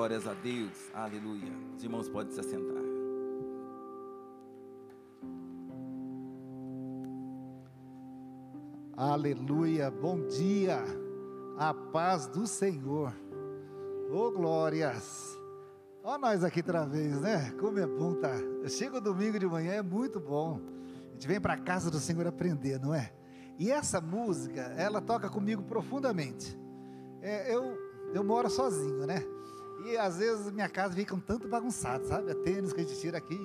glórias a Deus. Aleluia. Os irmãos podem se assentar. Aleluia. Bom dia. A paz do Senhor. Oh, glórias. Ó nós aqui outra vez, né? Como é bom tá. Eu chego domingo de manhã, é muito bom. A gente vem para a casa do Senhor aprender, não é? E essa música, ela toca comigo profundamente. É, eu, eu moro sozinho, né? E às vezes minha casa fica um tanto bagunçada, sabe? É tênis que a gente tira aqui,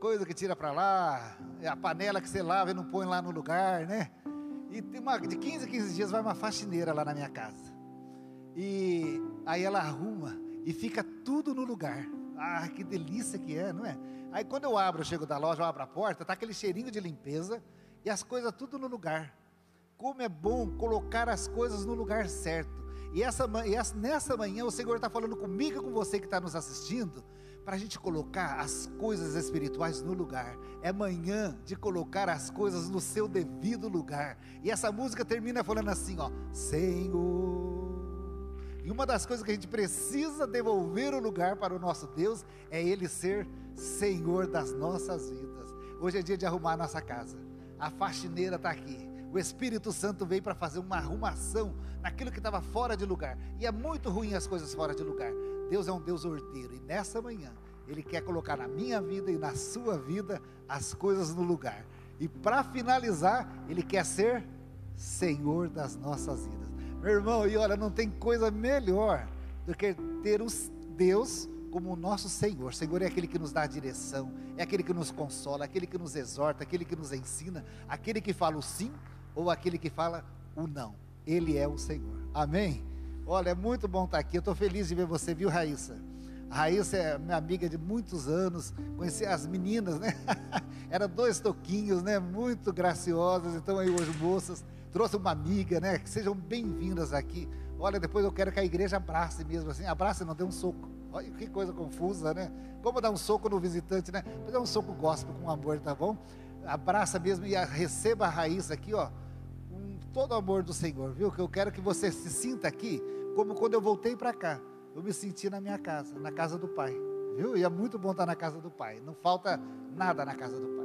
coisa que tira para lá, é a panela que você lava e não põe lá no lugar, né? E uma, de 15 a 15 dias vai uma faxineira lá na minha casa. E aí ela arruma e fica tudo no lugar. Ah, que delícia que é, não é? Aí quando eu abro, eu chego da loja, eu abro a porta, tá aquele cheirinho de limpeza e as coisas tudo no lugar. Como é bom colocar as coisas no lugar certo. E, essa, e essa, nessa manhã o Senhor está falando comigo e com você que está nos assistindo, para a gente colocar as coisas espirituais no lugar. É manhã de colocar as coisas no seu devido lugar. E essa música termina falando assim, ó, Senhor. E uma das coisas que a gente precisa devolver o lugar para o nosso Deus é Ele ser Senhor das nossas vidas. Hoje é dia de arrumar a nossa casa. A faxineira está aqui. O Espírito Santo veio para fazer uma arrumação naquilo que estava fora de lugar. E é muito ruim as coisas fora de lugar. Deus é um Deus ordeiro. E nessa manhã, Ele quer colocar na minha vida e na sua vida as coisas no lugar. E para finalizar, Ele quer ser Senhor das nossas vidas. Meu irmão, e olha, não tem coisa melhor do que ter os Deus como o nosso Senhor. Senhor é aquele que nos dá a direção, é aquele que nos consola, aquele que nos exorta, aquele que nos ensina, aquele que fala o sim ou aquele que fala o não. Ele é o Senhor. Amém? Olha, é muito bom estar aqui. Eu estou feliz de ver você, viu, Raíssa? A Raíssa é minha amiga de muitos anos. Conheci as meninas, né? Eram dois toquinhos, né? Muito graciosas. Então, aí hoje, moças trouxe uma amiga, né? Que sejam bem-vindas aqui. Olha, depois eu quero que a igreja abrace mesmo assim, abrace, não dê um soco. Olha que coisa confusa, né? Como dar um soco no visitante, né? Mas um soco gospel com amor, tá bom? Abraça mesmo e receba a raiz aqui, ó, com todo o amor do Senhor, viu? Que eu quero que você se sinta aqui como quando eu voltei para cá. Eu me senti na minha casa, na casa do Pai, viu? E é muito bom estar na casa do Pai. Não falta nada na casa do Pai.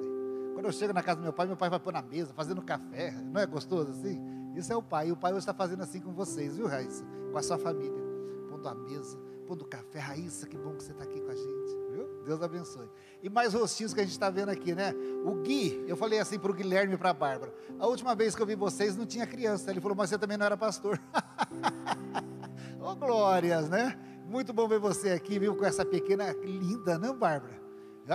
Quando eu chego na casa do meu pai, meu pai vai pôr na mesa, fazendo café. Não é gostoso assim? Isso é o pai. E o pai hoje está fazendo assim com vocês, viu, Raíssa? Com a sua família. Pondo a mesa, pondo café. Raíssa, que bom que você está aqui com a gente. Viu? Deus abençoe. E mais rostinhos que a gente está vendo aqui, né? O Gui, eu falei assim para o Guilherme e para a Bárbara. A última vez que eu vi vocês não tinha criança. Ele falou, mas você também não era pastor. Ô oh, glórias, né? Muito bom ver você aqui, viu? Com essa pequena linda, não, Bárbara?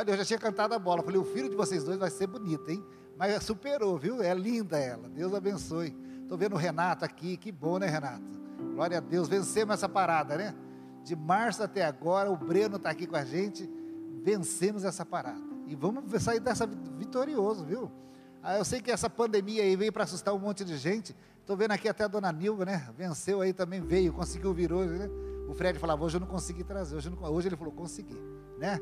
Eu já tinha cantado a bola. Falei, o filho de vocês dois vai ser bonito, hein? Mas superou, viu? É linda ela. Deus abençoe. Estou vendo o Renato aqui. Que bom, né, Renato? Glória a Deus. Vencemos essa parada, né? De março até agora, o Breno está aqui com a gente. Vencemos essa parada. E vamos sair dessa vitorioso, viu? Ah, eu sei que essa pandemia aí veio para assustar um monte de gente. Estou vendo aqui até a dona Nilva, né? Venceu aí também, veio, conseguiu vir hoje, né? O Fred falava, hoje eu não consegui trazer. Hoje, não, hoje ele falou, consegui, né?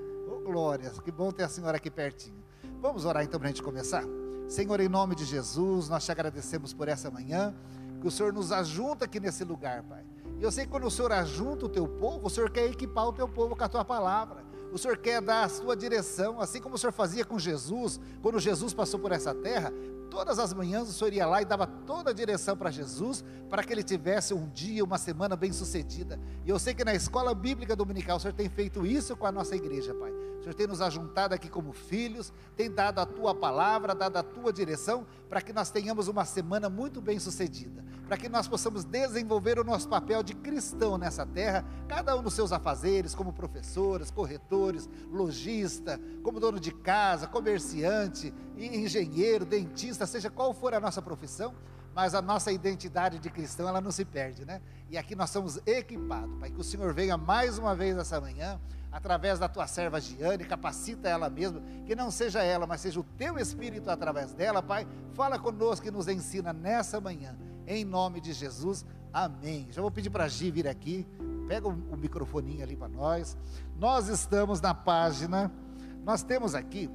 glórias, que bom ter a senhora aqui pertinho. Vamos orar então para a gente começar? Senhor, em nome de Jesus, nós te agradecemos por essa manhã, que o Senhor nos ajunta aqui nesse lugar, Pai. E eu sei que quando o Senhor ajunta o teu povo, o Senhor quer equipar o teu povo com a tua palavra. O Senhor quer dar a sua direção, assim como o Senhor fazia com Jesus, quando Jesus passou por essa terra, todas as manhãs o Senhor ia lá e dava toda a direção para Jesus, para que ele tivesse um dia, uma semana bem sucedida. E eu sei que na escola bíblica dominical o Senhor tem feito isso com a nossa igreja, Pai. O Senhor tem nos ajuntado aqui como filhos, tem dado a tua palavra, dado a tua direção, para que nós tenhamos uma semana muito bem sucedida, para que nós possamos desenvolver o nosso papel de cristão nessa terra, cada um nos seus afazeres, como professores, corretores, lojista, como dono de casa, comerciante, engenheiro, dentista, seja qual for a nossa profissão, mas a nossa identidade de cristão ela não se perde, né? E aqui nós somos equipados, Pai, que o Senhor venha mais uma vez essa manhã, através da tua serva Giane, capacita ela mesma, que não seja ela, mas seja o teu Espírito através dela, Pai. Fala conosco e nos ensina nessa manhã, em nome de Jesus, amém. Já vou pedir para a Gi vir aqui, pega o, o microfoninho ali para nós. Nós estamos na página, nós temos aqui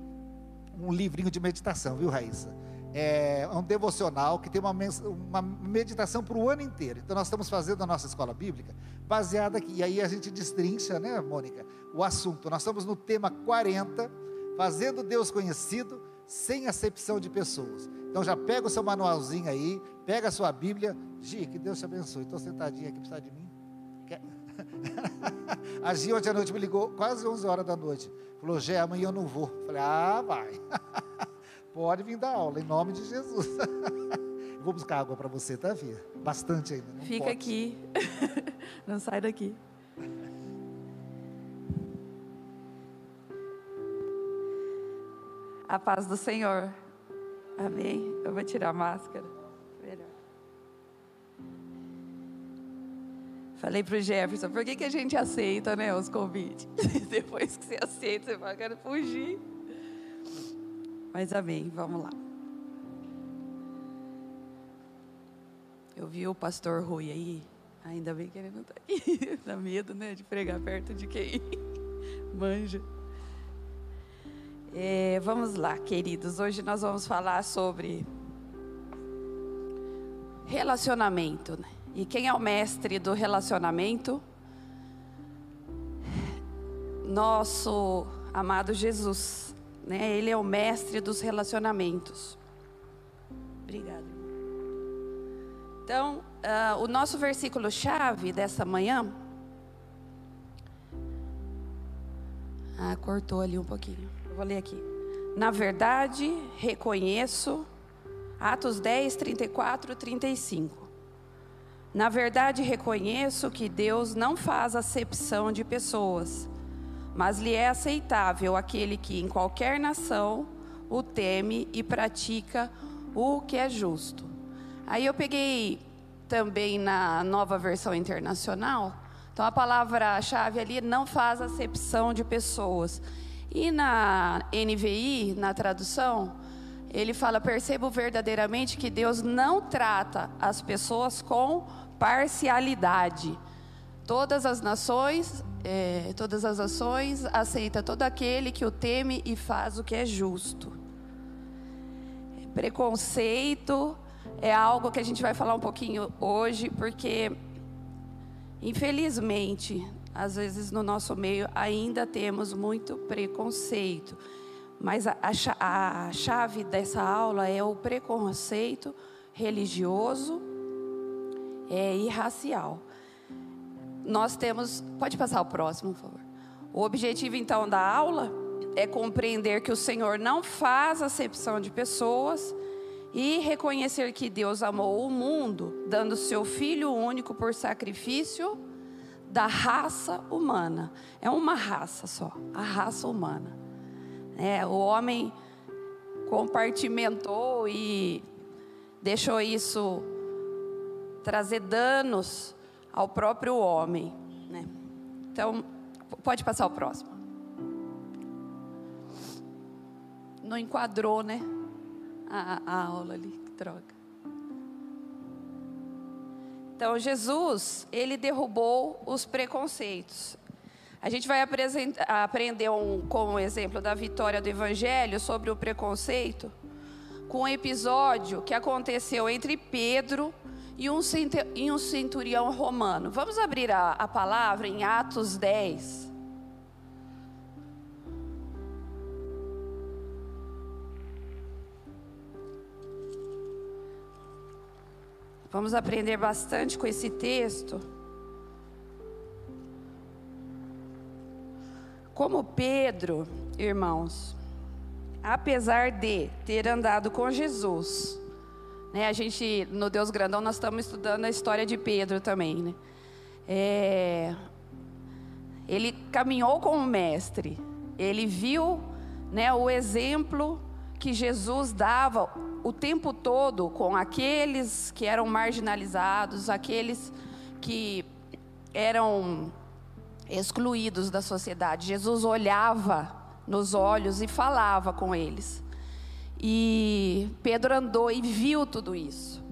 um livrinho de meditação, viu, Raíssa? É um devocional que tem uma, uma meditação para o ano inteiro. Então, nós estamos fazendo a nossa escola bíblica baseada aqui. E aí a gente destrincha, né, Mônica, o assunto. Nós estamos no tema 40, fazendo Deus conhecido sem acepção de pessoas. Então, já pega o seu manualzinho aí, pega a sua Bíblia. Gi, que Deus te abençoe. Estou sentadinha aqui, precisa de mim? Quer? a Gi ontem à noite me ligou, quase 11 horas da noite. Falou, Gé, amanhã eu não vou. Falei, ah, vai. Pode vir dar aula, em nome de Jesus. Vou buscar água para você, tá, Fia? Bastante ainda. Fica pode. aqui. não sai daqui. A paz do Senhor. Amém. Eu vou tirar a máscara. Melhor. Falei para o Jefferson, por que, que a gente aceita né, os convites? Depois que você aceita, você fala, quero fugir. Mas amém, vamos lá. Eu vi o pastor Rui aí, ainda bem que ele não está aqui. Dá medo, né, de pregar perto de quem manja. É, vamos lá, queridos. Hoje nós vamos falar sobre relacionamento. Né? E quem é o mestre do relacionamento? Nosso amado Jesus né? Ele é o mestre dos relacionamentos. Obrigada. Então, uh, o nosso versículo chave dessa manhã. Ah, cortou ali um pouquinho. Eu vou ler aqui. Na verdade, reconheço. Atos 10, 34, 35. Na verdade, reconheço que Deus não faz acepção de pessoas mas lhe é aceitável aquele que em qualquer nação o teme e pratica o que é justo. Aí eu peguei também na nova versão internacional, então a palavra-chave ali não faz acepção de pessoas. E na NVI, na tradução, ele fala: percebo verdadeiramente que Deus não trata as pessoas com parcialidade. Todas as nações é, todas as ações, aceita todo aquele que o teme e faz o que é justo. Preconceito é algo que a gente vai falar um pouquinho hoje, porque, infelizmente, às vezes no nosso meio ainda temos muito preconceito. Mas a, a, a chave dessa aula é o preconceito religioso é, e racial nós temos. Pode passar o próximo, por favor. O objetivo então da aula é compreender que o Senhor não faz acepção de pessoas e reconhecer que Deus amou o mundo, dando seu Filho único por sacrifício da raça humana. É uma raça só, a raça humana. É, o homem compartimentou e deixou isso trazer danos ao próprio homem. Né? Então, pode passar o próximo. Não enquadrou, né? A, a aula ali, que droga. Então, Jesus, ele derrubou os preconceitos. A gente vai aprender um, com o exemplo da vitória do Evangelho sobre o preconceito, com um episódio que aconteceu entre Pedro e um, centurião romano. Vamos abrir a, a palavra em Atos 10. Vamos aprender bastante com esse texto. Como Pedro, irmãos, apesar de ter andado com Jesus, né, a gente, no Deus Grandão, nós estamos estudando a história de Pedro também. Né? É, ele caminhou com o Mestre, ele viu né, o exemplo que Jesus dava o tempo todo com aqueles que eram marginalizados, aqueles que eram excluídos da sociedade. Jesus olhava nos olhos e falava com eles. E Pedro andou e viu tudo isso.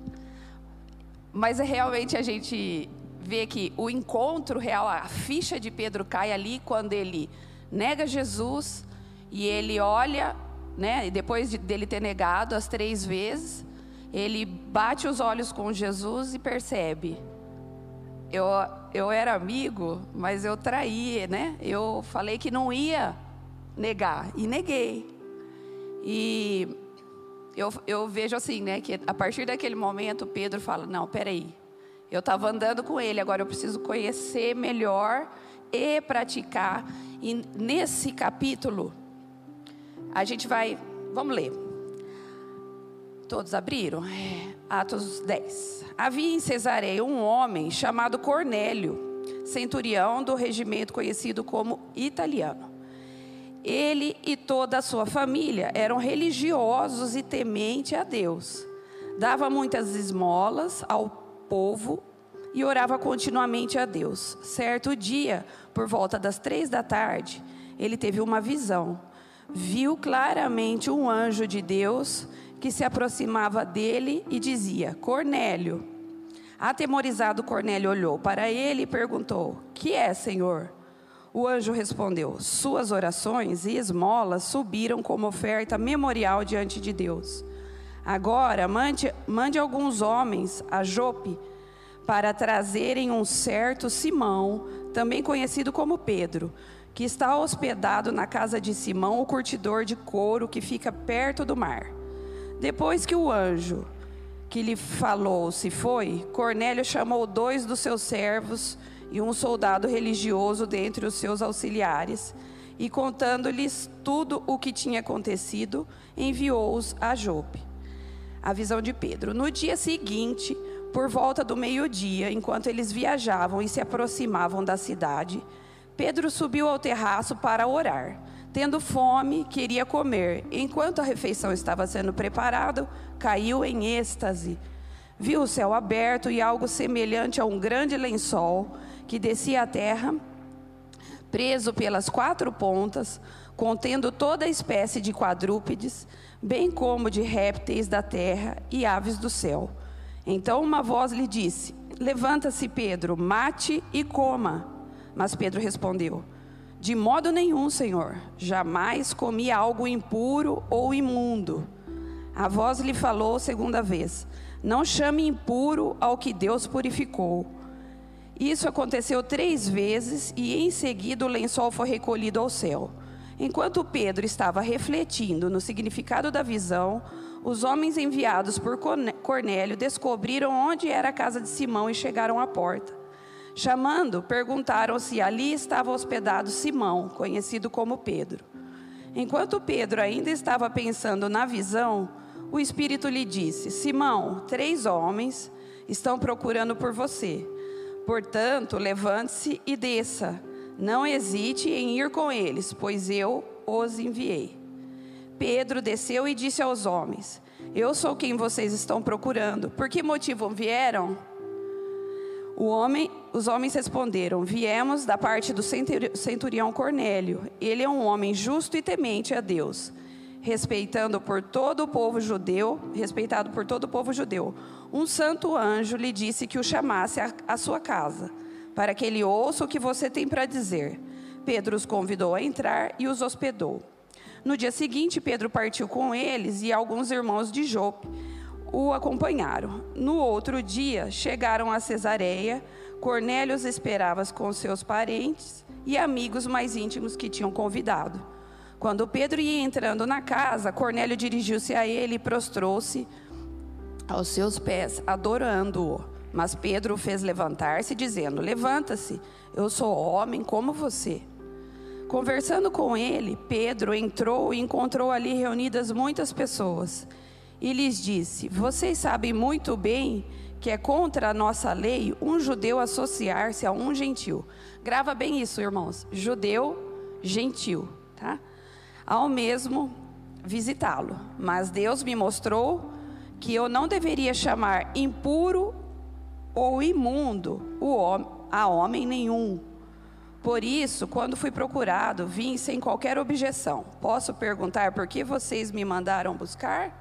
Mas é realmente a gente vê que o encontro real, a ficha de Pedro cai ali quando ele nega Jesus e ele olha né? E depois de, dele ter negado as três vezes, ele bate os olhos com Jesus e percebe: eu, eu era amigo, mas eu traí, né? Eu falei que não ia negar e neguei. E eu, eu vejo assim, né? Que a partir daquele momento Pedro fala: Não, peraí, eu estava andando com ele, agora eu preciso conhecer melhor e praticar. E nesse capítulo, a gente vai, vamos ler. Todos abriram? É, Atos 10. Havia em Cesareia um homem chamado Cornélio, centurião do regimento conhecido como italiano. Ele e toda a sua família eram religiosos e tementes a Deus. Dava muitas esmolas ao povo e orava continuamente a Deus. Certo dia, por volta das três da tarde, ele teve uma visão. Viu claramente um anjo de Deus que se aproximava dele e dizia: Cornélio. Atemorizado, Cornélio olhou para ele e perguntou: Que é, Senhor? O anjo respondeu: Suas orações e esmolas subiram como oferta memorial diante de Deus. Agora mande, mande alguns homens a Jope para trazerem um certo Simão, também conhecido como Pedro, que está hospedado na casa de Simão, o curtidor de couro que fica perto do mar. Depois que o anjo que lhe falou se foi, Cornélio chamou dois dos seus servos e um soldado religioso dentre os seus auxiliares, e contando-lhes tudo o que tinha acontecido, enviou-os a Jope. A visão de Pedro. No dia seguinte, por volta do meio-dia, enquanto eles viajavam e se aproximavam da cidade, Pedro subiu ao terraço para orar. Tendo fome, queria comer. Enquanto a refeição estava sendo preparada, caiu em êxtase. Viu o céu aberto e algo semelhante a um grande lençol que descia à terra, preso pelas quatro pontas, contendo toda espécie de quadrúpedes, bem como de répteis da terra e aves do céu. Então uma voz lhe disse: Levanta-se, Pedro, mate e coma. Mas Pedro respondeu: de modo nenhum, Senhor, jamais comi algo impuro ou imundo. A voz lhe falou segunda vez: Não chame impuro ao que Deus purificou. Isso aconteceu três vezes e em seguida o lençol foi recolhido ao céu. Enquanto Pedro estava refletindo no significado da visão, os homens enviados por Cornélio descobriram onde era a casa de Simão e chegaram à porta. Chamando, perguntaram se ali estava hospedado Simão, conhecido como Pedro. Enquanto Pedro ainda estava pensando na visão, o Espírito lhe disse: Simão, três homens estão procurando por você. Portanto, levante-se e desça. Não hesite em ir com eles, pois eu os enviei. Pedro desceu e disse aos homens: Eu sou quem vocês estão procurando. Por que motivo vieram? Homem, os homens responderam: Viemos da parte do centurião Cornélio. Ele é um homem justo e temente a Deus, respeitando por todo o povo judeu, respeitado por todo o povo judeu. Um santo anjo lhe disse que o chamasse à sua casa, para que ele ouça o que você tem para dizer. Pedro os convidou a entrar e os hospedou. No dia seguinte, Pedro partiu com eles e alguns irmãos de Jope o acompanharam. No outro dia, chegaram a Cesareia. Cornélio os esperava com seus parentes e amigos mais íntimos que tinham convidado. Quando Pedro ia entrando na casa, Cornélio dirigiu-se a ele e prostrou-se aos seus pés, adorando-o. Mas Pedro o fez levantar-se, dizendo: Levanta-se, eu sou homem como você. Conversando com ele, Pedro entrou e encontrou ali reunidas muitas pessoas e lhes disse: Vocês sabem muito bem que é contra a nossa lei um judeu associar-se a um gentil. Grava bem isso, irmãos. Judeu, gentil, tá? Ao mesmo visitá-lo. Mas Deus me mostrou que eu não deveria chamar impuro ou imundo o homem, a homem nenhum. Por isso, quando fui procurado, vim sem qualquer objeção. Posso perguntar por que vocês me mandaram buscar?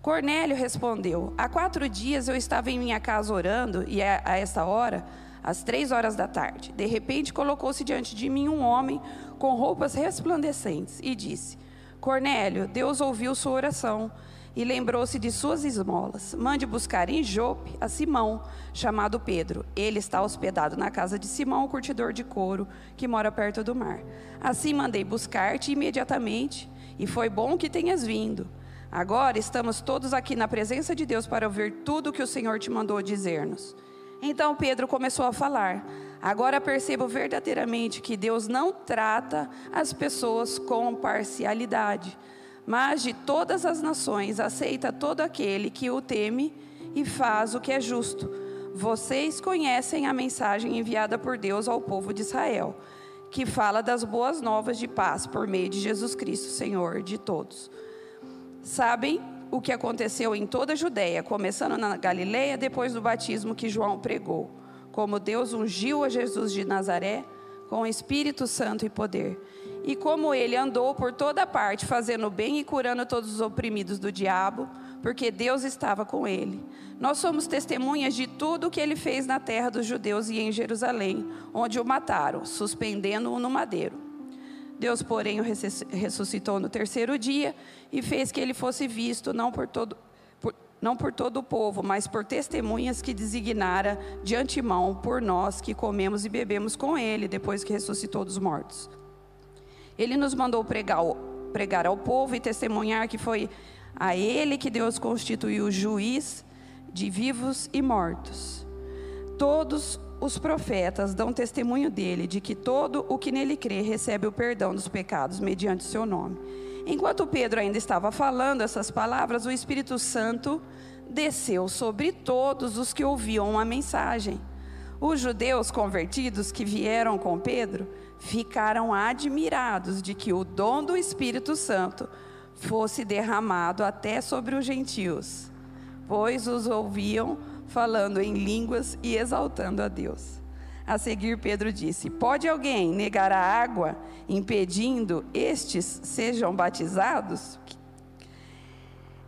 Cornélio respondeu: Há quatro dias eu estava em minha casa orando, e a, a essa hora, às três horas da tarde, de repente colocou-se diante de mim um homem com roupas resplandecentes e disse: Cornélio, Deus ouviu sua oração e lembrou-se de suas esmolas. Mande buscar em Jope a Simão, chamado Pedro. Ele está hospedado na casa de Simão, o curtidor de couro, que mora perto do mar. Assim mandei buscar-te imediatamente, e foi bom que tenhas vindo. Agora estamos todos aqui na presença de Deus para ouvir tudo o que o Senhor te mandou dizer-nos. Então Pedro começou a falar. Agora percebo verdadeiramente que Deus não trata as pessoas com parcialidade, mas de todas as nações aceita todo aquele que o teme e faz o que é justo. Vocês conhecem a mensagem enviada por Deus ao povo de Israel, que fala das boas novas de paz por meio de Jesus Cristo, Senhor de todos. Sabem o que aconteceu em toda a Judéia, começando na Galileia, depois do batismo que João pregou como Deus ungiu a Jesus de Nazaré com o Espírito Santo e poder, e como ele andou por toda parte fazendo bem e curando todos os oprimidos do diabo, porque Deus estava com ele. Nós somos testemunhas de tudo o que ele fez na terra dos judeus e em Jerusalém, onde o mataram, suspendendo-o no madeiro. Deus, porém, o ressuscitou no terceiro dia e fez que ele fosse visto, não por todo, não por todo o povo, mas por testemunhas que designara de antemão por nós que comemos e bebemos com ele depois que ressuscitou dos mortos. Ele nos mandou pregar, pregar ao povo e testemunhar que foi a ele que Deus constituiu juiz de vivos e mortos. Todos os profetas dão testemunho dele de que todo o que nele crê recebe o perdão dos pecados mediante seu nome. Enquanto Pedro ainda estava falando essas palavras, o Espírito Santo desceu sobre todos os que ouviam a mensagem. Os judeus convertidos que vieram com Pedro ficaram admirados de que o dom do Espírito Santo fosse derramado até sobre os gentios, pois os ouviam falando em línguas e exaltando a Deus. A seguir, Pedro disse: Pode alguém negar a água, impedindo estes sejam batizados?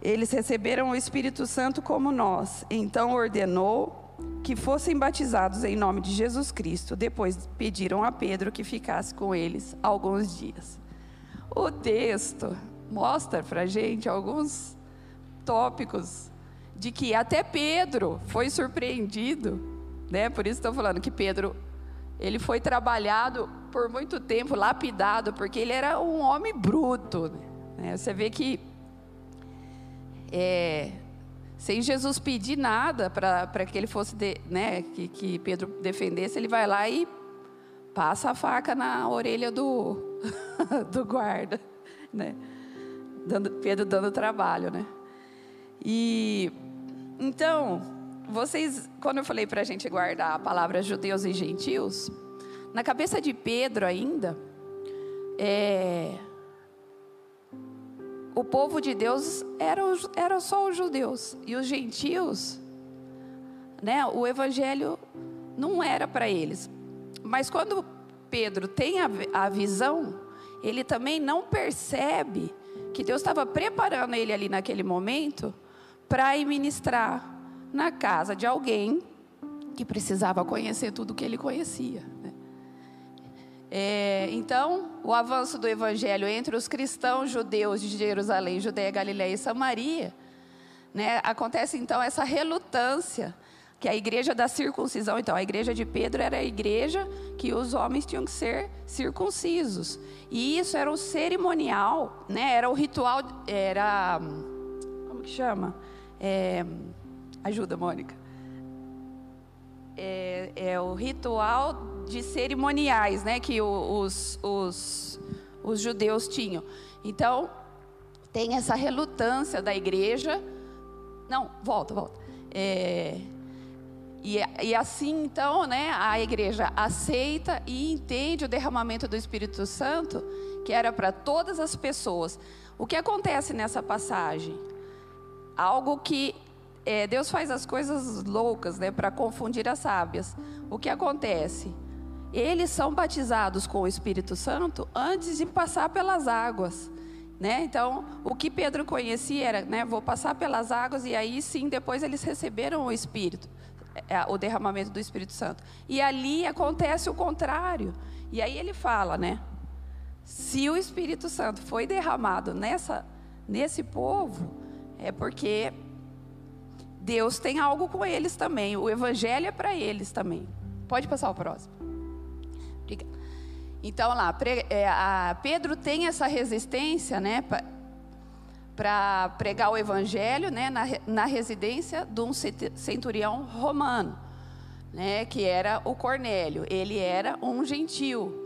Eles receberam o Espírito Santo como nós. Então ordenou que fossem batizados em nome de Jesus Cristo. Depois pediram a Pedro que ficasse com eles alguns dias. O texto mostra para gente alguns tópicos de que até Pedro foi surpreendido né? Por isso estou falando que Pedro, ele foi trabalhado por muito tempo, lapidado, porque ele era um homem bruto. Né? Você vê que é, sem Jesus pedir nada para que ele fosse, de, né, que, que Pedro defendesse, ele vai lá e passa a faca na orelha do, do guarda, né? Dando, Pedro dando trabalho, né? E então vocês, quando eu falei para a gente guardar a palavra judeus e gentios, na cabeça de Pedro ainda, é, o povo de Deus era, era só os judeus e os gentios, né? O evangelho não era para eles. Mas quando Pedro tem a, a visão, ele também não percebe que Deus estava preparando ele ali naquele momento para ministrar na casa de alguém que precisava conhecer tudo o que ele conhecia. Né? É, então, o avanço do evangelho entre os cristãos judeus de Jerusalém, Judeia, Galiléia e Samaria, né, acontece então essa relutância que a igreja da circuncisão, então a igreja de Pedro era a igreja que os homens tinham que ser circuncisos. E isso era o cerimonial, né? Era o ritual, era como que chama? É, Ajuda, Mônica. É, é, o ritual de cerimoniais, né, que os, os, os judeus tinham. Então, tem essa relutância da igreja. Não, volta, volta. É, e, e, assim, então, né, a igreja aceita e entende o derramamento do Espírito Santo, que era para todas as pessoas. O que acontece nessa passagem? Algo que é, Deus faz as coisas loucas, né, para confundir as sábias. O que acontece? Eles são batizados com o Espírito Santo antes de passar pelas águas. Né? Então, o que Pedro conhecia era, né, vou passar pelas águas e aí sim, depois eles receberam o Espírito, é, o derramamento do Espírito Santo. E ali acontece o contrário. E aí ele fala, né? se o Espírito Santo foi derramado nessa, nesse povo, é porque Deus tem algo com eles também. O Evangelho é para eles também. Pode passar o próximo. Então lá, é, Pedro tem essa resistência, né, para pregar o Evangelho, né, na, na residência de um centurião romano, né, que era o Cornélio. Ele era um gentil.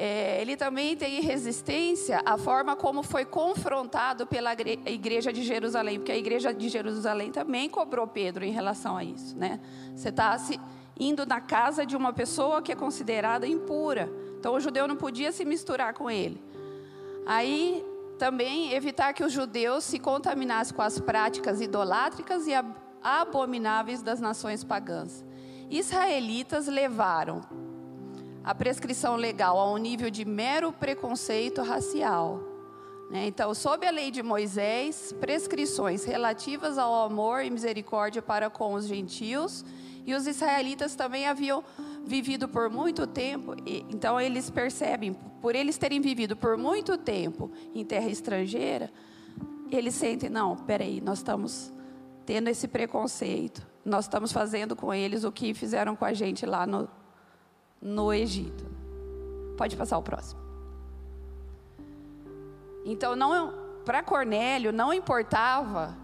É, ele também tem resistência à forma como foi confrontado pela igreja de Jerusalém, porque a igreja de Jerusalém também cobrou Pedro em relação a isso, né? Você está se indo na casa de uma pessoa que é considerada impura, então o judeu não podia se misturar com ele. Aí também evitar que os judeus se contaminassem com as práticas idolátricas e abomináveis das nações pagãs. Israelitas levaram a prescrição legal a um nível de mero preconceito racial. Né? Então, sob a lei de Moisés, prescrições relativas ao amor e misericórdia para com os gentios, e os israelitas também haviam vivido por muito tempo, então eles percebem, por eles terem vivido por muito tempo em terra estrangeira, eles sentem, não, peraí, nós estamos tendo esse preconceito, nós estamos fazendo com eles o que fizeram com a gente lá no, no Egito. Pode passar o próximo. Então, não para Cornélio não importava,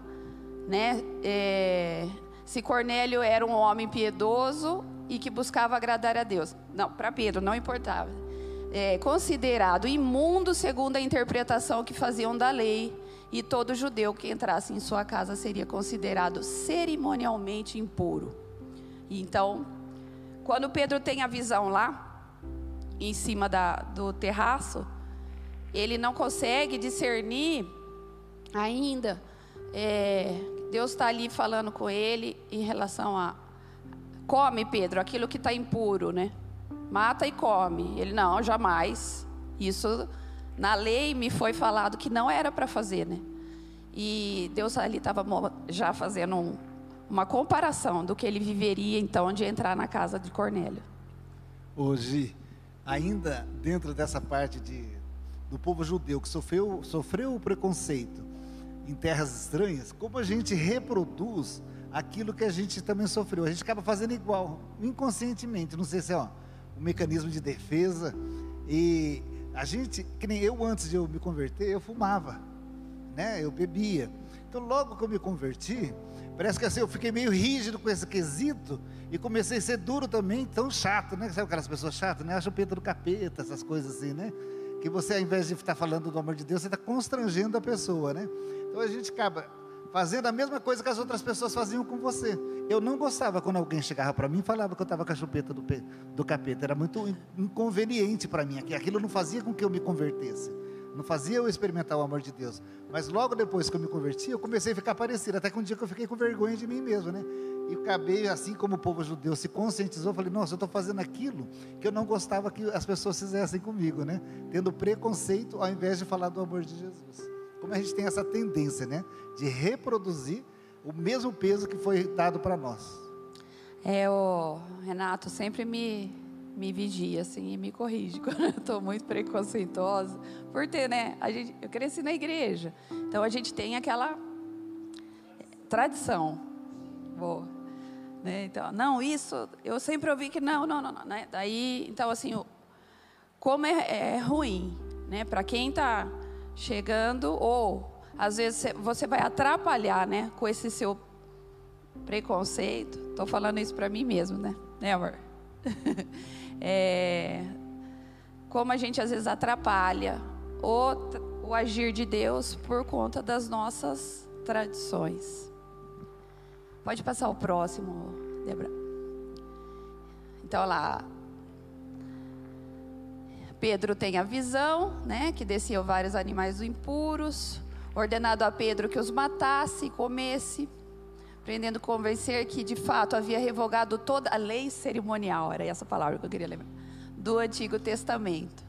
né, é, se Cornélio era um homem piedoso e que buscava agradar a Deus. Não, para Pedro não importava. É, considerado imundo segundo a interpretação que faziam da lei, e todo judeu que entrasse em sua casa seria considerado cerimonialmente impuro. Então, quando Pedro tem a visão lá, em cima da, do terraço, ele não consegue discernir ainda. É, Deus está ali falando com ele em relação a come, Pedro, aquilo que está impuro, né? Mata e come. Ele não, jamais. Isso na lei me foi falado que não era para fazer, né? E Deus ali estava já fazendo um, uma comparação do que ele viveria então de entrar na casa de Cornélio. Hoje, ainda dentro dessa parte de, do povo judeu que sofreu, sofreu o preconceito em terras estranhas, como a gente reproduz aquilo que a gente também sofreu. A gente acaba fazendo igual, inconscientemente. Não sei se é ó, um mecanismo de defesa. E a gente, que nem eu antes de eu me converter, eu fumava, né? Eu bebia. Então, logo que eu me converti, Parece que assim, eu fiquei meio rígido com esse quesito e comecei a ser duro também, tão chato, né? Sabe aquelas pessoas chatas, né? Acha o Pedro capeta, essas coisas assim, né? Que você, ao invés de estar falando do amor de Deus, você está constrangendo a pessoa, né? Então a gente acaba fazendo a mesma coisa que as outras pessoas faziam com você. Eu não gostava quando alguém chegava para mim e falava que eu estava com a chupeta do, do capeta. Era muito inconveniente para mim. Aquilo não fazia com que eu me convertesse não fazia eu experimentar o amor de Deus. Mas logo depois que eu me converti, eu comecei a ficar parecido, até que um dia que eu fiquei com vergonha de mim mesmo, né? E acabei, assim como o povo judeu se conscientizou, falei, nossa, eu estou fazendo aquilo que eu não gostava que as pessoas fizessem comigo, né? Tendo preconceito ao invés de falar do amor de Jesus. Como a gente tem essa tendência, né? De reproduzir o mesmo peso que foi dado para nós. É, o Renato sempre me me vigia assim e me corrige quando eu estou muito preconceituosa. Por ter, né? A gente, eu cresci na igreja, então a gente tem aquela tradição boa. Né? Então, não, isso, eu sempre ouvi que não, não, não, não né? Daí, então assim, como é, é ruim, né? Para quem está chegando ou às vezes você vai atrapalhar, né? Com esse seu preconceito. Estou falando isso para mim mesmo, né? Né, amor? é, como a gente às vezes atrapalha o, o agir de Deus por conta das nossas tradições. Pode passar o próximo, Debra. Então lá, Pedro tem a visão, né, que desciam vários animais impuros, ordenado a Pedro que os matasse e comesse pretendendo convencer que de fato havia revogado toda a lei cerimonial, era essa palavra que eu queria lembrar, do Antigo Testamento.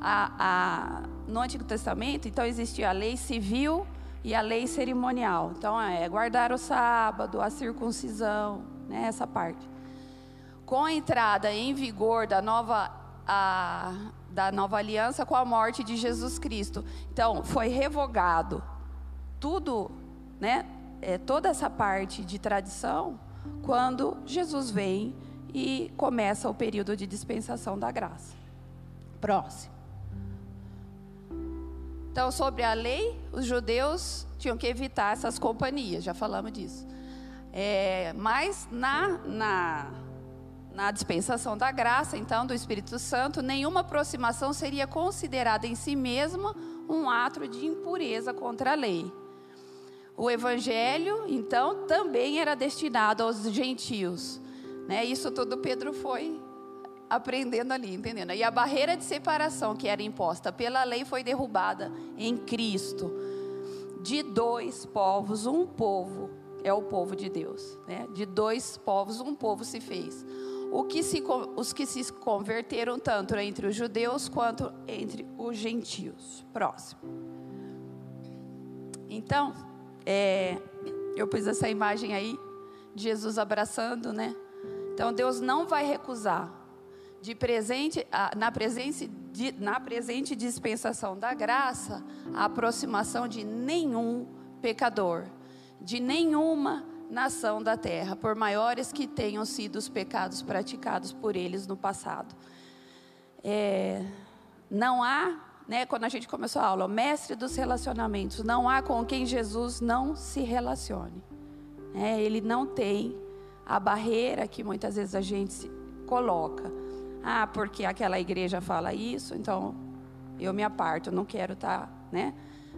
A, a, no Antigo Testamento, então, existia a lei civil e a lei cerimonial. Então, é guardar o sábado, a circuncisão, né, essa parte. Com a entrada em vigor da nova a, da nova aliança com a morte de Jesus Cristo. Então, foi revogado tudo, né? É, toda essa parte de tradição quando Jesus vem e começa o período de dispensação da graça. Próximo. Então, sobre a lei, os judeus tinham que evitar essas companhias, já falamos disso. É, mas na, na, na dispensação da graça, então, do Espírito Santo, nenhuma aproximação seria considerada em si mesma um ato de impureza contra a lei. O evangelho, então, também era destinado aos gentios. Né? Isso tudo Pedro foi aprendendo ali, entendendo? E a barreira de separação que era imposta pela lei foi derrubada em Cristo. De dois povos, um povo é o povo de Deus. Né? De dois povos, um povo se fez. Que se, os que se converteram tanto entre os judeus quanto entre os gentios. Próximo. Então, é, eu pus essa imagem aí de Jesus abraçando, né? Então Deus não vai recusar de presente, na, presente, de, na presente dispensação da graça, a aproximação de nenhum pecador, de nenhuma nação da terra, por maiores que tenham sido os pecados praticados por eles no passado. É, não há, né, quando a gente começou a aula, mestre dos relacionamentos, não há com quem Jesus não se relacione. É, ele não tem a barreira que muitas vezes a gente coloca. Ah, porque aquela igreja fala isso, então eu me aparto, não quero estar, tá, né?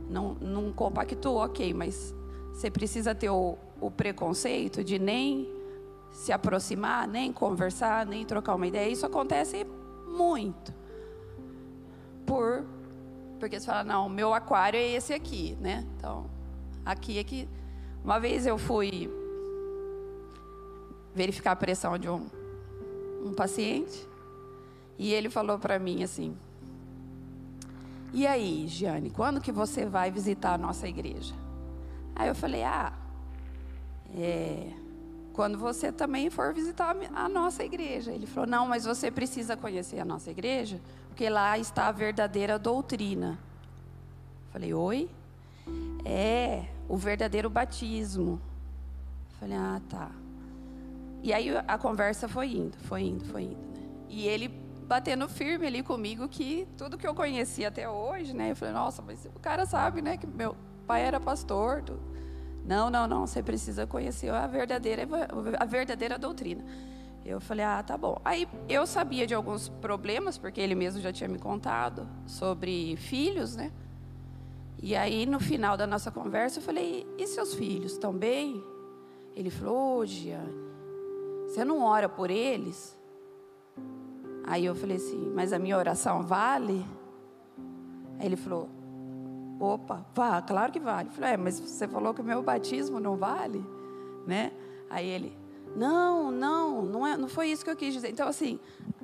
Não, não compactuo, ok, mas você precisa ter o, o preconceito de nem se aproximar, nem conversar, nem trocar uma ideia. Isso acontece muito. Por porque você fala, não, meu aquário é esse aqui, né? Então, aqui é que uma vez eu fui verificar a pressão de um, um paciente e ele falou para mim assim: E aí, Giane, quando que você vai visitar a nossa igreja? Aí eu falei: Ah, é, quando você também for visitar a nossa igreja. Ele falou: Não, mas você precisa conhecer a nossa igreja, porque lá está a verdadeira doutrina. Falei: Oi? É, o verdadeiro batismo. Falei: Ah, tá. E aí a conversa foi indo, foi indo, foi indo. Né? E ele batendo firme ali comigo que tudo que eu conhecia até hoje, né? Eu falei, nossa, mas o cara sabe, né, que meu pai era pastor. Tudo. Não, não, não, você precisa conhecer a verdadeira, a verdadeira doutrina. Eu falei, ah, tá bom. Aí eu sabia de alguns problemas, porque ele mesmo já tinha me contado sobre filhos, né? E aí no final da nossa conversa eu falei, e seus filhos estão bem? Ele falou, ô oh, Giane, você não ora por eles? Aí eu falei assim, mas a minha oração vale? Aí ele falou, opa, vá, claro que vale. Eu falei, é, mas você falou que o meu batismo não vale, né? Aí ele, não, não, não, é, não foi isso que eu quis dizer. Então, assim,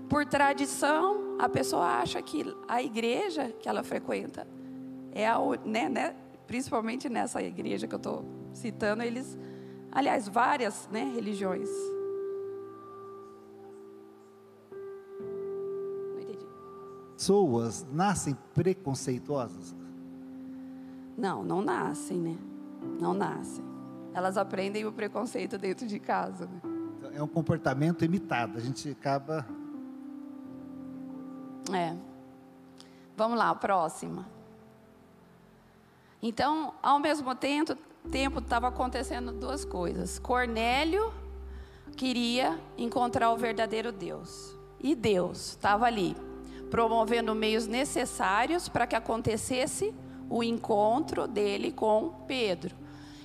por tradição, a pessoa acha que a igreja que ela frequenta é a, né, né, principalmente nessa igreja que eu estou citando, eles, aliás, várias né, religiões pessoas nascem preconceituosas? Não, não nascem, né? Não nascem. Elas aprendem o preconceito dentro de casa. Né? Então, é um comportamento imitado. A gente acaba. É. Vamos lá, próxima. Então, ao mesmo tempo, tempo estava acontecendo duas coisas. Cornélio queria encontrar o verdadeiro Deus. E Deus estava ali, promovendo meios necessários para que acontecesse o encontro dele com Pedro.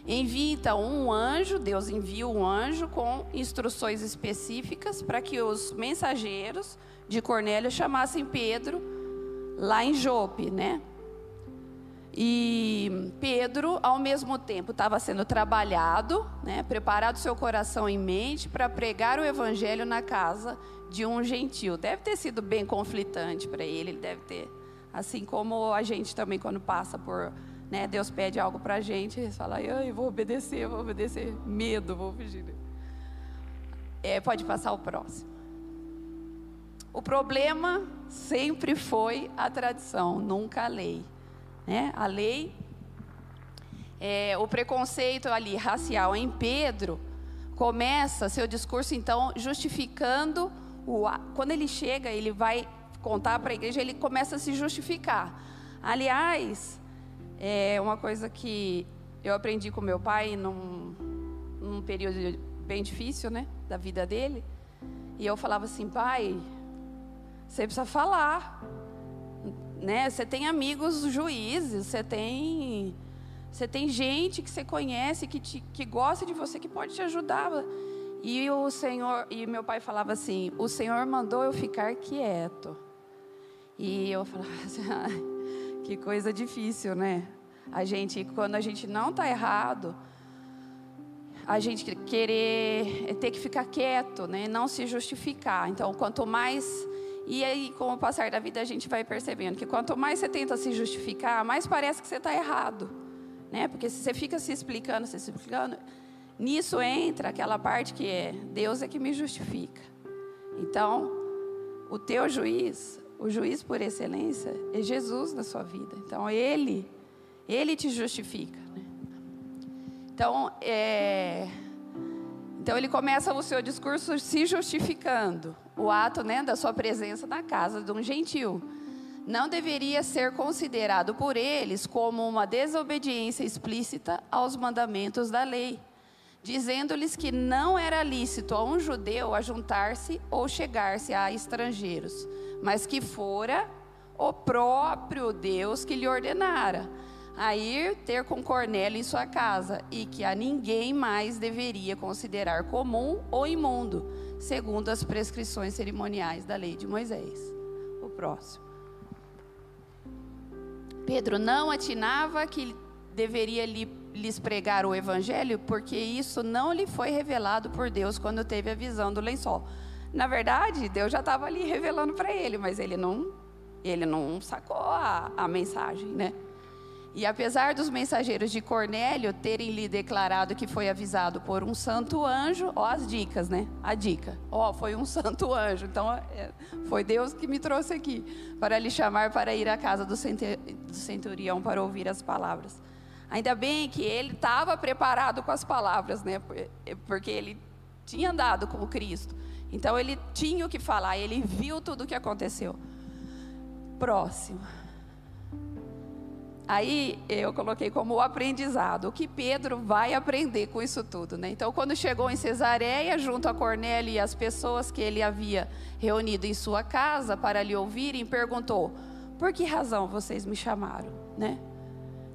Envia então um anjo, Deus envia um anjo com instruções específicas para que os mensageiros de Cornélio chamassem Pedro lá em Jope, né? E Pedro, ao mesmo tempo, estava sendo trabalhado, né, preparado seu coração e mente para pregar o evangelho na casa de um gentil. Deve ter sido bem conflitante para ele, ele deve ter, assim como a gente também quando passa por, né, Deus pede algo para a gente, fala, eu vou obedecer, vou obedecer, medo, vou fugir. É, pode passar o próximo. O problema sempre foi a tradição, nunca a lei. Né? A lei, é, o preconceito ali racial em Pedro começa seu discurso então justificando o quando ele chega ele vai contar para a igreja ele começa a se justificar. Aliás, é uma coisa que eu aprendi com meu pai num, num período bem difícil, né, da vida dele. E eu falava assim, pai, você precisa falar, né? Você tem amigos juízes, você tem, você tem gente que você conhece, que, te, que gosta de você, que pode te ajudar. E o Senhor, e meu pai falava assim: o Senhor mandou eu ficar quieto. E eu falava assim, que coisa difícil, né? A gente, quando a gente não está errado, a gente querer ter que ficar quieto, né? Não se justificar. Então, quanto mais e aí, com o passar da vida, a gente vai percebendo que quanto mais você tenta se justificar, mais parece que você está errado, né? Porque se você fica se explicando, se explicando, nisso entra aquela parte que é Deus é que me justifica. Então, o teu juiz, o juiz por excelência, é Jesus na sua vida. Então, ele ele te justifica. Né? Então, é, então ele começa o seu discurso se justificando. O ato né, da sua presença na casa de um gentil não deveria ser considerado por eles como uma desobediência explícita aos mandamentos da lei, dizendo-lhes que não era lícito a um judeu ajuntar-se ou chegar-se a estrangeiros, mas que fora o próprio Deus que lhe ordenara a ir ter com Cornélio em sua casa e que a ninguém mais deveria considerar comum ou imundo, segundo as prescrições cerimoniais da lei de Moisés. O próximo. Pedro não atinava que deveria lhes pregar o evangelho, porque isso não lhe foi revelado por Deus quando teve a visão do lençol. Na verdade, Deus já estava ali revelando para ele, mas ele não, ele não sacou a, a mensagem, né? E apesar dos mensageiros de Cornélio terem lhe declarado que foi avisado por um santo anjo, ó as dicas, né? A dica, ó, foi um santo anjo. Então, é, foi Deus que me trouxe aqui para lhe chamar para ir à casa do centurião para ouvir as palavras. Ainda bem que ele estava preparado com as palavras, né? Porque ele tinha andado com o Cristo. Então ele tinha o que falar, ele viu tudo o que aconteceu. Próximo. Aí eu coloquei como o aprendizado, o que Pedro vai aprender com isso tudo, né? Então, quando chegou em Cesareia, junto a Cornélio e as pessoas que ele havia reunido em sua casa para lhe ouvirem, perguntou: "Por que razão vocês me chamaram?", né?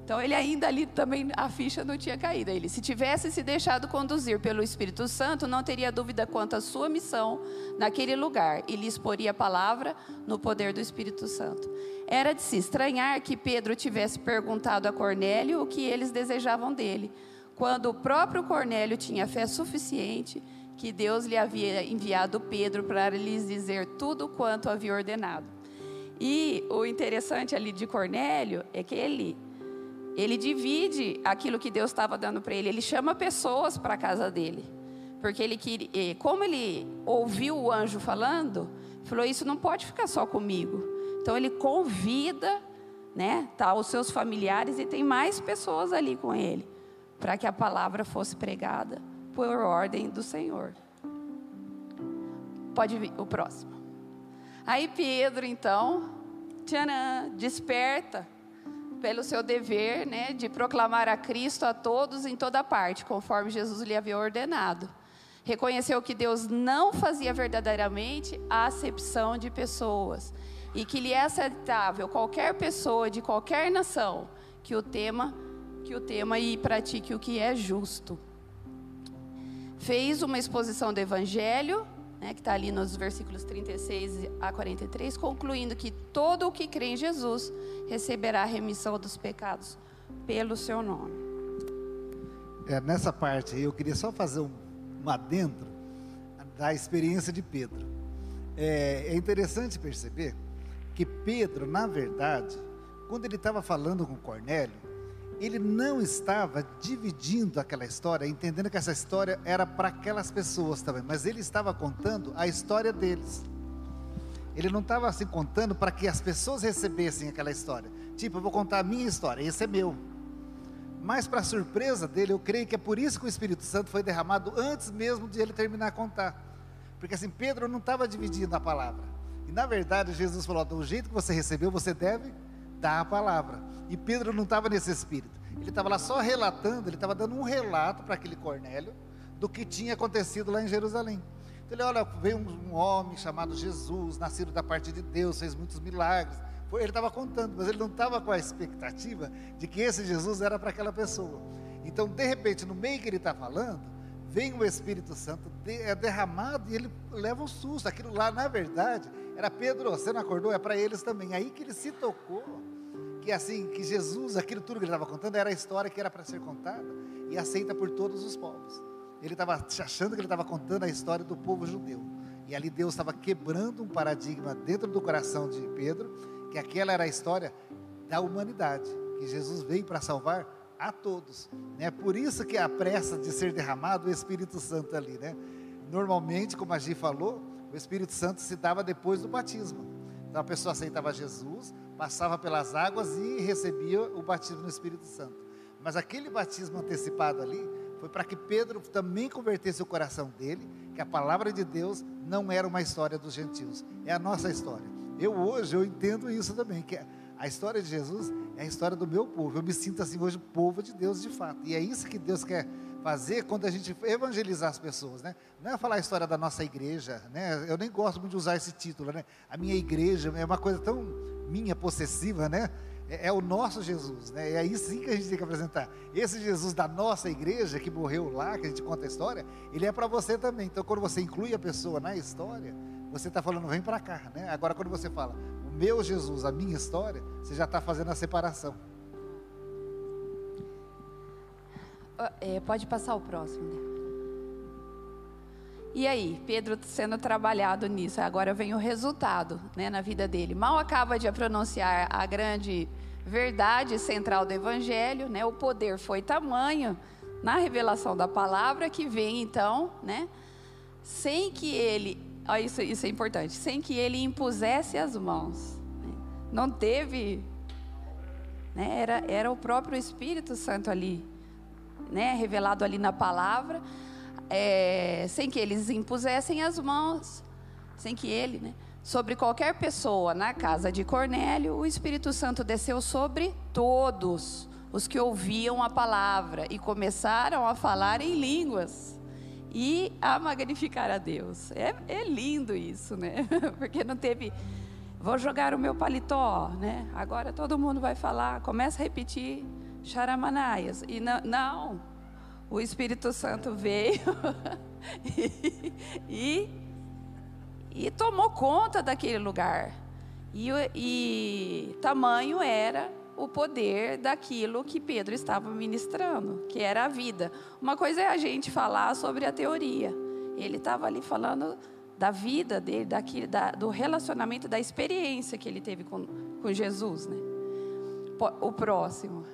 Então ele ainda ali também a ficha não tinha caído. Ele, se tivesse se deixado conduzir pelo Espírito Santo, não teria dúvida quanto à sua missão naquele lugar e lhe exporia a palavra no poder do Espírito Santo. Era de se estranhar que Pedro tivesse perguntado a Cornélio o que eles desejavam dele, quando o próprio Cornélio tinha fé suficiente que Deus lhe havia enviado Pedro para lhes dizer tudo quanto havia ordenado. E o interessante ali de Cornélio é que ele ele divide aquilo que Deus estava dando para ele. Ele chama pessoas para a casa dele. Porque ele queria, como ele ouviu o anjo falando, falou: Isso não pode ficar só comigo. Então ele convida, né, tá, os seus familiares e tem mais pessoas ali com ele, para que a palavra fosse pregada por ordem do Senhor. Pode vir o próximo. Aí Pedro, então, tcharam, desperta pelo seu dever né, de proclamar a Cristo a todos em toda parte, conforme Jesus lhe havia ordenado. Reconheceu que Deus não fazia verdadeiramente a acepção de pessoas e que lhe é aceitável qualquer pessoa de qualquer nação que o tema, que o tema e pratique o que é justo. Fez uma exposição do Evangelho né, que está ali nos versículos 36 a 43, concluindo que todo o que crê em Jesus receberá a remissão dos pecados pelo seu nome. É, nessa parte eu queria só fazer um, um adentro da experiência de Pedro. É, é interessante perceber que Pedro, na verdade, quando ele estava falando com Cornélio, ele não estava dividindo aquela história, entendendo que essa história era para aquelas pessoas também, mas ele estava contando a história deles. Ele não estava assim contando para que as pessoas recebessem aquela história. Tipo, eu vou contar a minha história, esse é meu. Mas, para surpresa dele, eu creio que é por isso que o Espírito Santo foi derramado antes mesmo de ele terminar a contar. Porque assim, Pedro não estava dividindo a palavra. E na verdade, Jesus falou: do jeito que você recebeu, você deve dar a palavra. E Pedro não estava nesse espírito. Ele estava lá só relatando, ele estava dando um relato para aquele Cornélio do que tinha acontecido lá em Jerusalém. Então ele olha, veio um, um homem chamado Jesus, nascido da parte de Deus, fez muitos milagres. Ele estava contando, mas ele não estava com a expectativa de que esse Jesus era para aquela pessoa. Então, de repente, no meio que ele está falando, vem o Espírito Santo, é derramado e ele leva um susto. Aquilo lá, na verdade, era Pedro, você não acordou? É para eles também. Aí que ele se tocou, que assim, que Jesus, aquilo tudo que ele estava contando, era a história que era para ser contada e aceita por todos os povos. Ele estava achando que ele estava contando a história do povo judeu. E ali Deus estava quebrando um paradigma dentro do coração de Pedro, que aquela era a história da humanidade, que Jesus veio para salvar a todos. Né? por isso que a pressa de ser derramado o Espírito Santo ali, né? Normalmente, como a Gi falou, o Espírito Santo se dava depois do batismo. Então a pessoa aceitava Jesus, passava pelas águas e recebia o batismo no Espírito Santo. Mas aquele batismo antecipado ali foi para que Pedro também convertesse o coração dele, que a palavra de Deus não era uma história dos gentios, é a nossa história. Eu hoje eu entendo isso também, que a história de Jesus é a história do meu povo. Eu me sinto assim hoje povo de Deus de fato. E é isso que Deus quer fazer quando a gente evangelizar as pessoas, né? Não é falar a história da nossa igreja, né? Eu nem gosto muito de usar esse título, né? A minha igreja é uma coisa tão minha possessiva, né? é, é, o nosso Jesus, né? É aí sim que a gente tem que apresentar. Esse Jesus da nossa igreja que morreu lá, que a gente conta a história, ele é para você também. Então, quando você inclui a pessoa na história, você está falando, vem para cá, né? Agora, quando você fala, o meu Jesus, a minha história, você já está fazendo a separação. É, pode passar o próximo. Né? E aí, Pedro sendo trabalhado nisso, agora vem o resultado né, na vida dele. Mal acaba de pronunciar a grande verdade central do Evangelho, né, o poder foi tamanho na revelação da palavra que vem então, né, sem que ele, ó, isso, isso é importante, sem que ele impusesse as mãos. Né, não teve, né, era, era o próprio Espírito Santo ali, né, revelado ali na palavra é, sem que eles impusessem as mãos, sem que ele, né, sobre qualquer pessoa na casa de Cornélio, o Espírito Santo desceu sobre todos os que ouviam a palavra e começaram a falar em línguas e a magnificar a Deus. É, é lindo isso, né? Porque não teve. Vou jogar o meu paletó, né? Agora todo mundo vai falar, começa a repetir charamanaias. E não, não o Espírito Santo veio e, e, e, tomou conta daquele lugar. E, e tamanho era o poder daquilo que Pedro estava ministrando, que era a vida. Uma coisa é a gente falar sobre a teoria. Ele estava ali falando da vida dele, daquilo, da, do relacionamento, da experiência que ele teve com, com Jesus. Né? O próximo.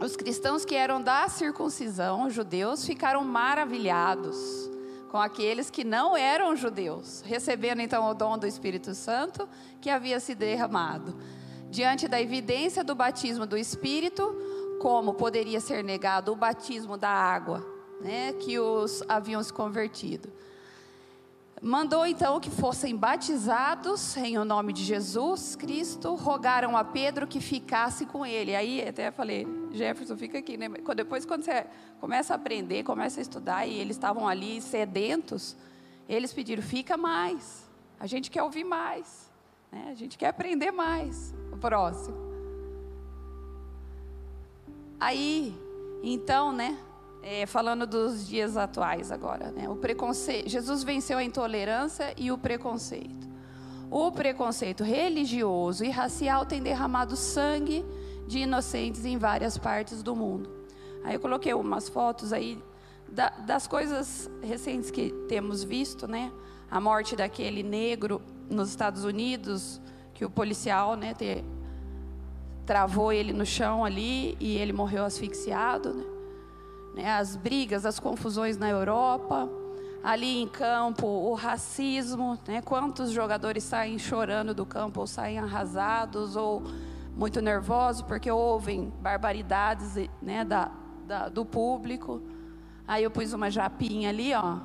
Os cristãos que eram da circuncisão, judeus, ficaram maravilhados com aqueles que não eram judeus, recebendo então o dom do Espírito Santo que havia sido derramado. Diante da evidência do batismo do Espírito, como poderia ser negado o batismo da água, né, que os haviam se convertido. Mandou então que fossem batizados em o nome de Jesus Cristo, rogaram a Pedro que ficasse com ele. Aí até falei, Jefferson, fica aqui, né? Depois, quando você começa a aprender, começa a estudar, e eles estavam ali sedentos, eles pediram, fica mais. A gente quer ouvir mais, né? a gente quer aprender mais. O próximo. Aí, então, né? É, falando dos dias atuais agora, né? O preconceito, Jesus venceu a intolerância e o preconceito. O preconceito religioso e racial tem derramado sangue de inocentes em várias partes do mundo. Aí eu coloquei umas fotos aí da, das coisas recentes que temos visto, né? A morte daquele negro nos Estados Unidos, que o policial, né, travou ele no chão ali e ele morreu asfixiado, né? né, as brigas, as confusões na Europa, ali em campo, o racismo, né? Quantos jogadores saem chorando do campo ou saem arrasados ou muito nervosos porque ouvem barbaridades, né, da, da do público. Aí eu pus uma japinha ali, ó,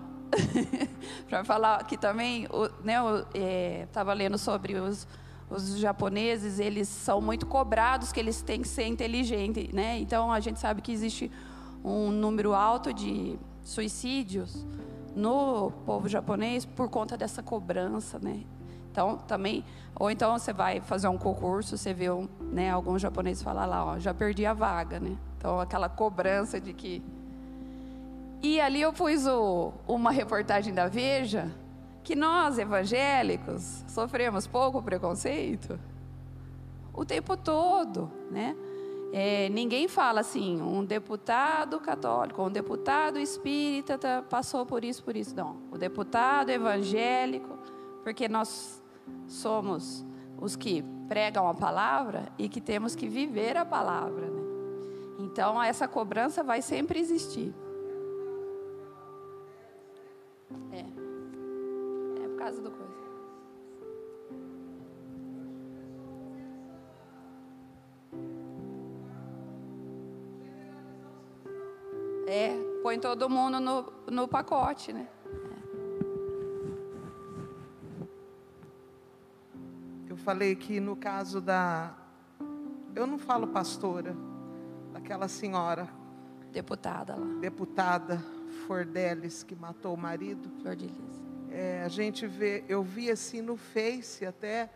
para falar que também, né, eu estava é, lendo sobre os, os japoneses, eles são muito cobrados que eles têm que ser inteligentes, né? Então a gente sabe que existe um número alto de suicídios no povo japonês por conta dessa cobrança, né? Então, também, ou então você vai fazer um concurso, você vê um, né, alguns japoneses falar lá, ó, já perdi a vaga, né? Então, aquela cobrança de que. E ali eu pus o, uma reportagem da Veja que nós evangélicos sofremos pouco preconceito o tempo todo, né? É, ninguém fala assim, um deputado católico, um deputado espírita tá, passou por isso, por isso. Não. O deputado evangélico, porque nós somos os que pregam a palavra e que temos que viver a palavra. Né? Então, essa cobrança vai sempre existir. É. É por causa do coisa. É, põe todo mundo no, no pacote, né? Falei que no caso da. Eu não falo pastora, daquela senhora. Deputada lá. Deputada Fordelis, que matou o marido. Flor de É, a gente vê, eu vi assim no Face até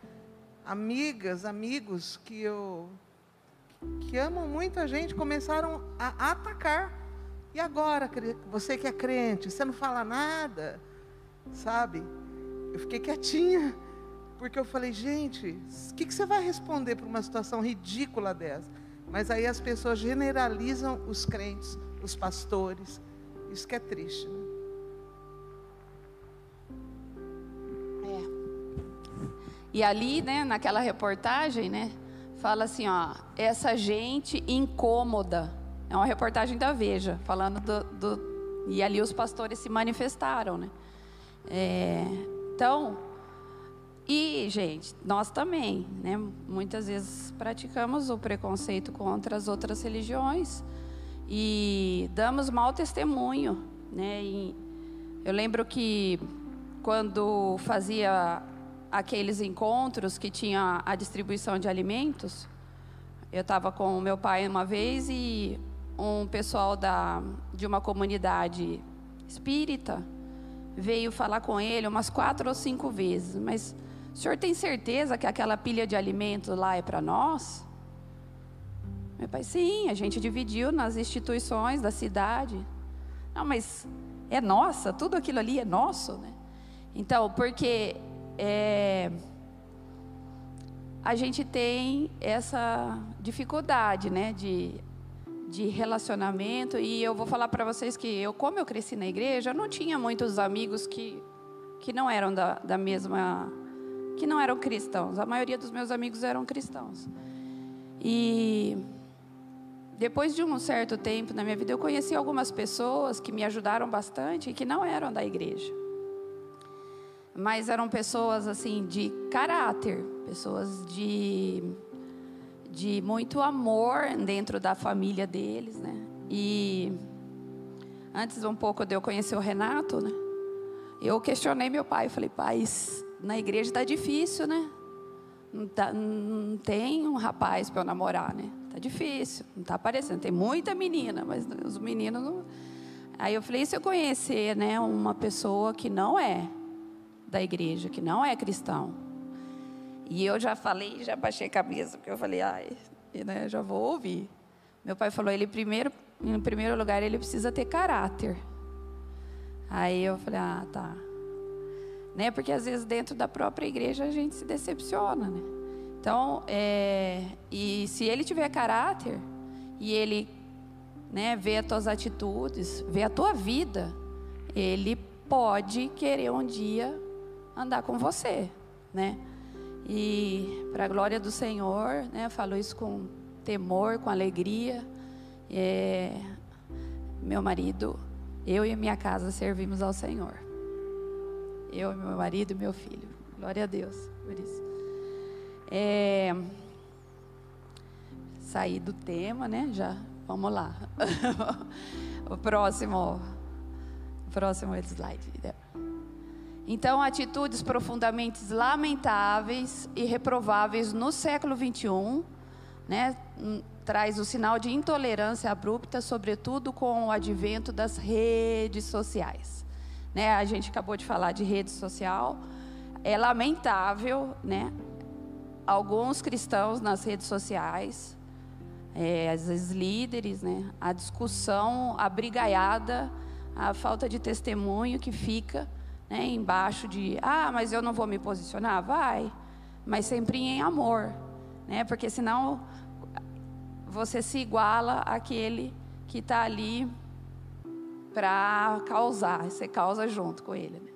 amigas, amigos que eu que amam muito a gente começaram a atacar e agora, você que é crente, você não fala nada, sabe? Eu fiquei quietinha, porque eu falei, gente, o que, que você vai responder para uma situação ridícula dessa? Mas aí as pessoas generalizam os crentes, os pastores. Isso que é triste, né? É. E ali, né, naquela reportagem, né, fala assim, ó, essa gente incômoda é uma reportagem da Veja, falando do, do e ali os pastores se manifestaram, né? É, então, e gente, nós também, né? Muitas vezes praticamos o preconceito contra as outras religiões e damos mau testemunho, né? E eu lembro que quando fazia aqueles encontros que tinha a distribuição de alimentos, eu estava com o meu pai uma vez e um pessoal da, de uma comunidade espírita veio falar com ele umas quatro ou cinco vezes. Mas o senhor tem certeza que aquela pilha de alimentos lá é para nós? Meu pai, sim, a gente dividiu nas instituições da cidade. Não, mas é nossa, tudo aquilo ali é nosso, né? Então, porque é, a gente tem essa dificuldade, né, de de relacionamento e eu vou falar para vocês que eu como eu cresci na igreja eu não tinha muitos amigos que que não eram da, da mesma que não eram cristãos a maioria dos meus amigos eram cristãos e depois de um certo tempo na minha vida eu conheci algumas pessoas que me ajudaram bastante e que não eram da igreja mas eram pessoas assim de caráter pessoas de de muito amor dentro da família deles, né? E antes um pouco de eu conhecer o Renato, né? Eu questionei meu pai, falei, pai, na igreja está difícil, né? Não, tá, não tem um rapaz para eu namorar, né? Tá difícil, não está aparecendo. Tem muita menina, mas os meninos não. Aí eu falei, e se eu conhecer, né, uma pessoa que não é da igreja, que não é cristão, e eu já falei, já baixei a cabeça, porque eu falei, ai, né, já vou ouvir. Meu pai falou, ele primeiro, em primeiro lugar, ele precisa ter caráter. Aí eu falei, ah, tá. Né, porque às vezes dentro da própria igreja a gente se decepciona, né? Então, é, e se ele tiver caráter e ele, né, vê as tuas atitudes, vê a tua vida, ele pode querer um dia andar com você, né? E para a glória do Senhor, né, falo isso com temor, com alegria. É, meu marido, eu e minha casa servimos ao Senhor. Eu, meu marido e meu filho. Glória a Deus por isso. É, sair do tema, né? Já, vamos lá. o próximo, o próximo slide. Então, atitudes profundamente lamentáveis e reprováveis no século 21, né? Traz o sinal de intolerância abrupta, sobretudo com o advento das redes sociais. Né? A gente acabou de falar de rede social. É lamentável, né? Alguns cristãos nas redes sociais é, às vezes líderes, né? A discussão, a brigaiada, a falta de testemunho que fica né, embaixo de, ah, mas eu não vou me posicionar, vai, mas sempre em amor, né? Porque senão você se iguala àquele que está ali para causar, você causa junto com ele. Né?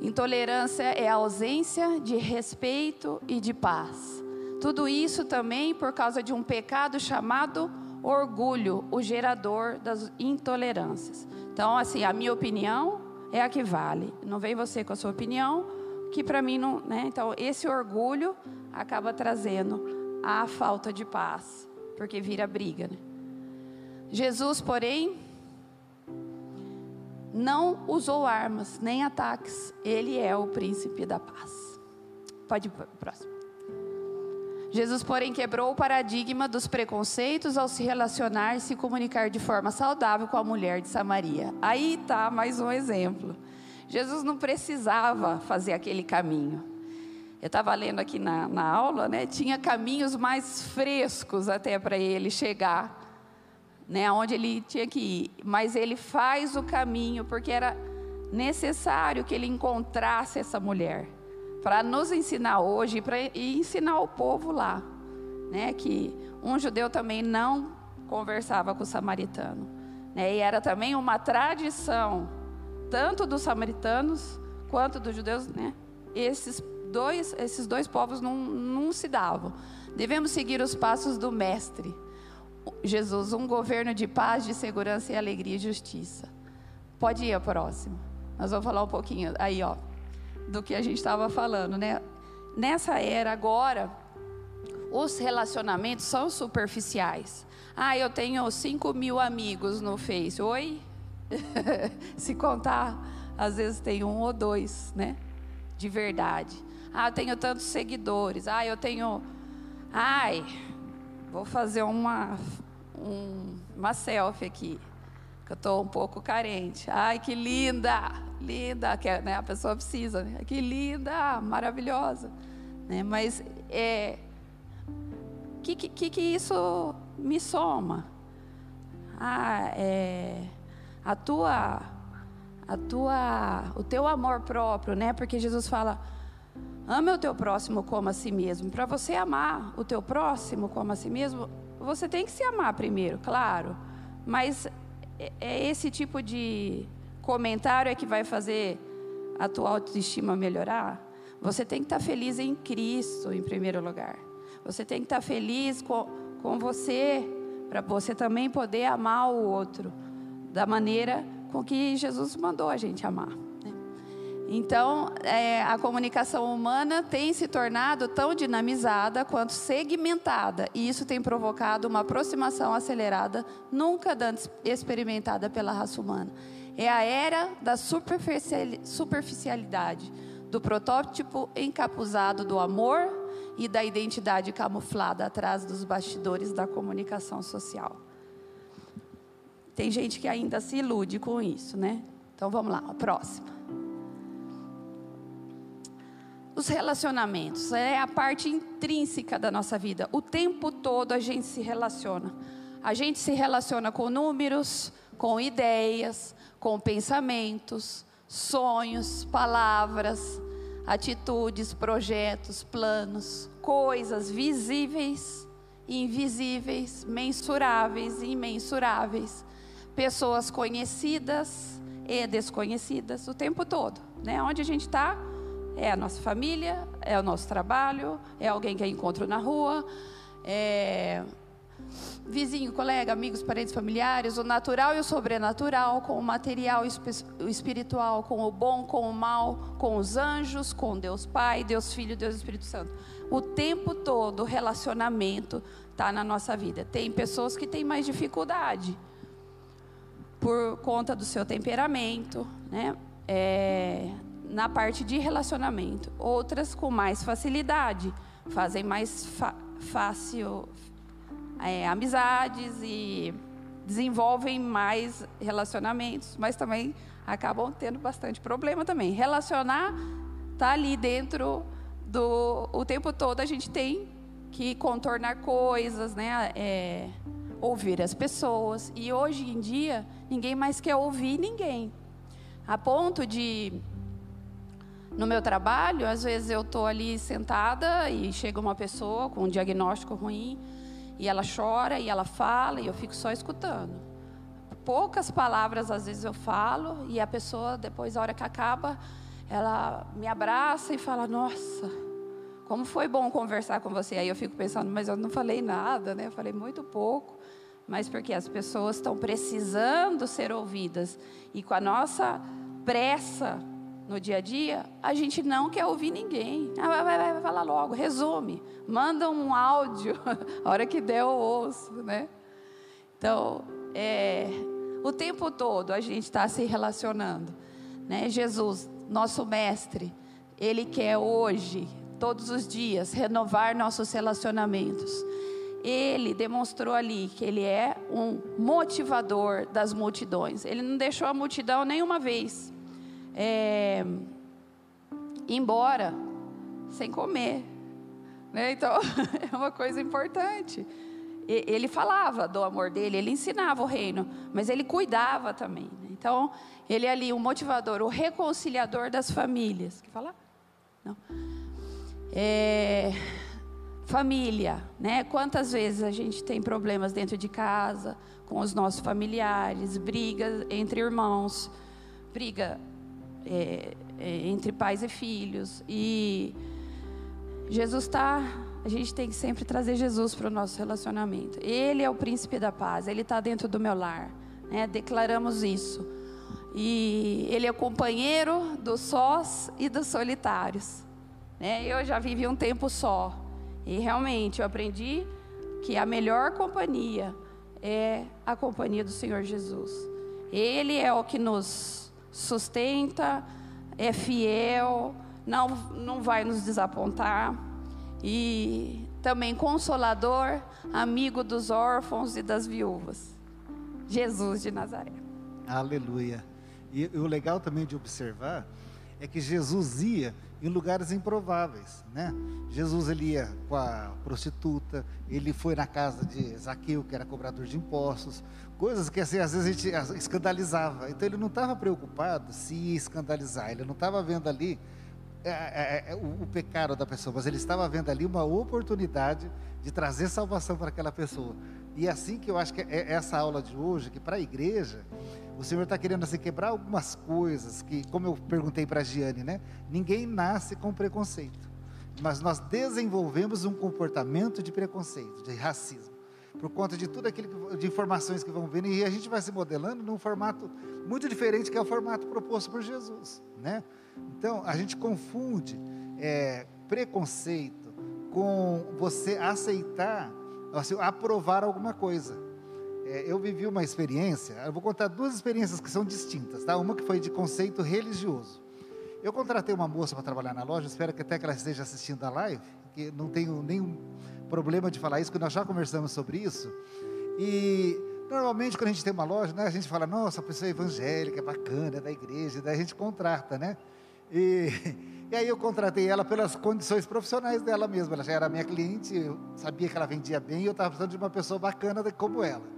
Intolerância é a ausência de respeito e de paz. Tudo isso também por causa de um pecado chamado orgulho, o gerador das intolerâncias. Então, assim, a minha opinião é a que vale. Não vem você com a sua opinião, que para mim não, né? Então, esse orgulho acaba trazendo a falta de paz, porque vira briga, né? Jesus, porém, não usou armas nem ataques. Ele é o príncipe da paz. Pode ir para o próximo. Jesus, porém, quebrou o paradigma dos preconceitos ao se relacionar e se comunicar de forma saudável com a mulher de Samaria. Aí está mais um exemplo. Jesus não precisava fazer aquele caminho. Eu estava lendo aqui na, na aula, né? Tinha caminhos mais frescos até para ele chegar, né? Onde ele tinha que ir. Mas ele faz o caminho porque era necessário que ele encontrasse essa mulher para nos ensinar hoje pra, e ensinar o povo lá, né, que um judeu também não conversava com o samaritano, né, e era também uma tradição tanto dos samaritanos quanto dos judeus, né, esses dois esses dois povos não, não se davam. Devemos seguir os passos do mestre. Jesus, um governo de paz, de segurança e alegria e justiça. Pode ir a próxima. Nós vamos falar um pouquinho aí, ó do que a gente estava falando, né? Nessa era agora, os relacionamentos são superficiais. Ah, eu tenho 5 mil amigos no Face. Oi? Se contar, às vezes tem um ou dois, né? De verdade. Ah, eu tenho tantos seguidores. Ah, eu tenho. Ai, vou fazer uma, um, uma selfie aqui. Que eu estou um pouco carente. Ai, que linda! linda, que né, a pessoa precisa, né? que linda, maravilhosa. Né? Mas é, que, que, que isso me soma? Ah, é, a tua, a tua, o teu amor próprio, né? Porque Jesus fala, ame o teu próximo como a si mesmo. Para você amar o teu próximo como a si mesmo, você tem que se amar primeiro, claro. Mas é, é esse tipo de comentário é que vai fazer a tua autoestima melhorar? Você tem que estar feliz em Cristo, em primeiro lugar. Você tem que estar feliz com, com você, para você também poder amar o outro da maneira com que Jesus mandou a gente amar. Então, é, a comunicação humana tem se tornado tão dinamizada quanto segmentada, e isso tem provocado uma aproximação acelerada, nunca antes experimentada pela raça humana. É a era da superficialidade, do protótipo encapuzado do amor e da identidade camuflada atrás dos bastidores da comunicação social. Tem gente que ainda se ilude com isso, né? Então vamos lá, a próxima. Os relacionamentos é a parte intrínseca da nossa vida. O tempo todo a gente se relaciona. A gente se relaciona com números, com ideias, com pensamentos, sonhos, palavras, atitudes, projetos, planos, coisas visíveis, invisíveis, mensuráveis e imensuráveis, pessoas conhecidas e desconhecidas o tempo todo, né? Onde a gente está é a nossa família, é o nosso trabalho, é alguém que eu encontro na rua, é vizinho, colega, amigos, parentes, familiares, o natural e o sobrenatural, com o material e o espiritual, com o bom, com o mal, com os anjos, com Deus Pai, Deus Filho, Deus Espírito Santo. O tempo todo o relacionamento está na nossa vida. Tem pessoas que têm mais dificuldade por conta do seu temperamento, né? É, na parte de relacionamento. Outras com mais facilidade, fazem mais fácil é, amizades e desenvolvem mais relacionamentos, mas também acabam tendo bastante problema também. Relacionar tá ali dentro do o tempo todo a gente tem que contornar coisas, né? É, ouvir as pessoas e hoje em dia ninguém mais quer ouvir ninguém, a ponto de no meu trabalho, às vezes eu estou ali sentada e chega uma pessoa com um diagnóstico ruim e ela chora e ela fala e eu fico só escutando. Poucas palavras às vezes eu falo e a pessoa depois, a hora que acaba, ela me abraça e fala: Nossa, como foi bom conversar com você. Aí eu fico pensando, mas eu não falei nada, né? Eu falei muito pouco. Mas porque as pessoas estão precisando ser ouvidas e com a nossa pressa no dia a dia, a gente não quer ouvir ninguém. Ah, vai, vai, vai falar logo, resume, manda um áudio, a hora que der eu ouço, né? Então, é, o tempo todo a gente está se relacionando, né? Jesus, nosso mestre, ele quer hoje, todos os dias, renovar nossos relacionamentos. Ele demonstrou ali que ele é um motivador das multidões. Ele não deixou a multidão nenhuma vez é, embora sem comer. Né? Então, é uma coisa importante. Ele falava do amor dele, ele ensinava o reino, mas ele cuidava também. Né? Então, ele é ali, o motivador, o reconciliador das famílias. Quer falar? Não. É, família, né? Quantas vezes a gente tem problemas dentro de casa, com os nossos familiares, brigas entre irmãos, briga é, é, entre pais e filhos. E Jesus está. A gente tem que sempre trazer Jesus para o nosso relacionamento. Ele é o príncipe da paz, ele está dentro do meu lar. Né? Declaramos isso. E ele é companheiro dos sós e dos solitários. Né? Eu já vivi um tempo só. E realmente eu aprendi que a melhor companhia é a companhia do Senhor Jesus. Ele é o que nos sustenta, é fiel, não, não vai nos desapontar. E também consolador, amigo dos órfãos e das viúvas. Jesus de Nazaré. Aleluia. E, e o legal também de observar é que Jesus ia em lugares improváveis, né? Jesus ele ia com a prostituta, ele foi na casa de Zaqueu, que era cobrador de impostos, coisas que assim, às vezes a gente escandalizava. Então ele não estava preocupado se ia escandalizar, ele não estava vendo ali é, é, é, o, o, pecado da pessoa, mas ele estava vendo ali uma oportunidade de trazer salvação para aquela pessoa. E é assim que eu acho que é essa aula de hoje, que para a igreja, o Senhor está querendo assim, quebrar algumas coisas que, como eu perguntei para a Giane, né? Ninguém nasce com preconceito, mas nós desenvolvemos um comportamento de preconceito, de racismo por conta de tudo aquilo de informações que vão vindo e a gente vai se modelando num formato muito diferente que é o formato proposto por Jesus, né? Então a gente confunde é, preconceito com você aceitar, assim, aprovar alguma coisa. É, eu vivi uma experiência, eu vou contar duas experiências que são distintas, tá? Uma que foi de conceito religioso. Eu contratei uma moça para trabalhar na loja, espero que até que ela esteja assistindo a live, que não tenho nenhum problema de falar isso, porque nós já conversamos sobre isso. E normalmente quando a gente tem uma loja, né, a gente fala, nossa, a pessoa é evangélica, é bacana, é da igreja, daí a gente contrata, né? E, e aí eu contratei ela pelas condições profissionais dela mesma. Ela já era minha cliente, eu sabia que ela vendia bem e eu estava precisando de uma pessoa bacana como ela.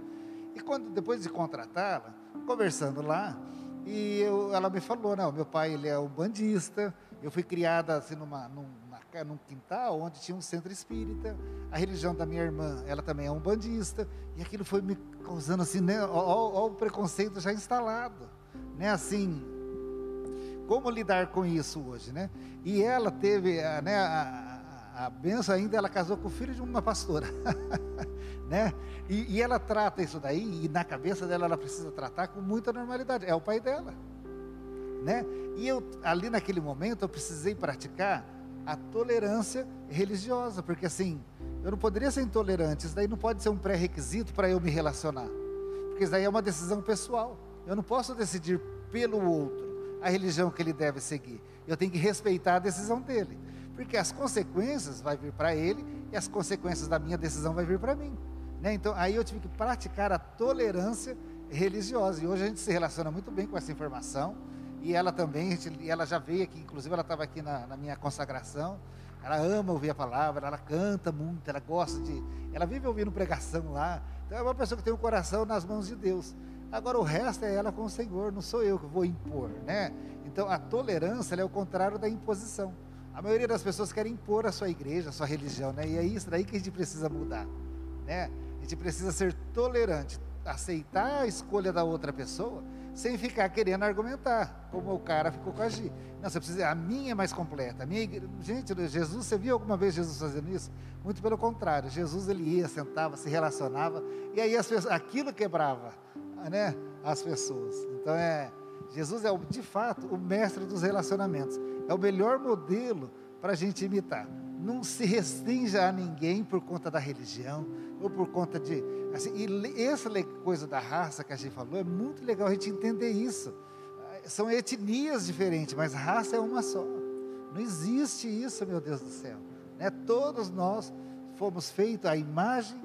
E quando depois de contratá-la, conversando lá, e eu, ela me falou, não, meu pai ele é um bandista, eu fui criada assim numa, num, num quintal onde tinha um centro espírita. A religião da minha irmã, ela também é um bandista. E aquilo foi me causando assim, né? Olha o preconceito já instalado. Né? Assim, como lidar com isso hoje, né? E ela teve, né, a, a benção ainda, ela casou com o filho de uma pastora. né? E, e, ela trata isso daí, e na cabeça dela ela precisa tratar com muita normalidade. É o pai dela, né? E eu, ali naquele momento, eu precisei praticar a tolerância religiosa, porque assim, eu não poderia ser intolerante, isso daí não pode ser um pré-requisito para eu me relacionar, porque isso daí é uma decisão pessoal. Eu não posso decidir pelo outro a religião que ele deve seguir. Eu tenho que respeitar a decisão dele, porque as consequências vai vir para ele e as consequências da minha decisão vai vir para mim. Né? Então, aí eu tive que praticar a tolerância religiosa. E hoje a gente se relaciona muito bem com essa informação. E ela também, gente, ela já veio aqui, inclusive ela estava aqui na, na, minha consagração. Ela ama ouvir a palavra, ela canta muito, ela gosta de. Ela vive ouvindo pregação lá. Então é uma pessoa que tem o coração nas mãos de Deus. Agora o resto é ela com o Senhor, não sou eu que vou impor, né? Então a tolerância é o contrário da imposição. A maioria das pessoas querem impor a sua igreja, a sua religião, né? E é isso daí que a gente precisa mudar, né? Gente precisa ser tolerante, aceitar a escolha da outra pessoa, sem ficar querendo argumentar, como o cara ficou com a Gi. Não, você precisa, a minha é mais completa. A minha gente, Jesus, você viu alguma vez Jesus fazendo isso? Muito pelo contrário, Jesus ele ia, sentava, se relacionava, e aí as pessoas, aquilo quebrava né, as pessoas. Então é Jesus é de fato o mestre dos relacionamentos. É o melhor modelo para a gente imitar. Não se restrinja a ninguém por conta da religião ou por conta de assim, e essa coisa da raça que a gente falou é muito legal a gente entender isso. São etnias diferentes, mas raça é uma só. Não existe isso, meu Deus do céu. Né? Todos nós fomos feitos à imagem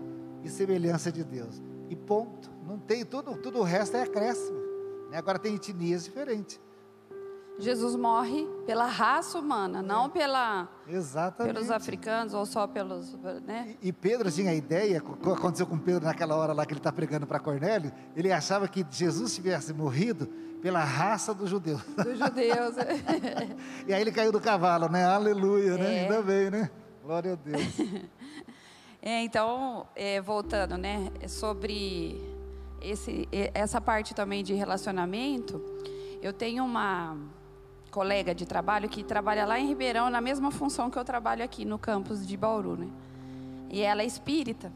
e semelhança de Deus. E ponto. Não tem, tudo, tudo o resto é acréscimo. Né? Agora tem etnias diferentes. Jesus morre pela raça humana, é. não pela Exatamente. pelos africanos ou só pelos, né? E, e Pedro tinha a ideia, o que aconteceu com Pedro naquela hora lá que ele está pregando para Cornélio, ele achava que Jesus tivesse morrido pela raça dos judeus. Dos judeus. e aí ele caiu do cavalo, né? Aleluia, né? é. né? Ainda bem, né? Glória a Deus. É, então, é, voltando, né? Sobre esse, essa parte também de relacionamento, eu tenho uma colega de trabalho que trabalha lá em Ribeirão na mesma função que eu trabalho aqui no campus de Bauru, né? E ela é espírita.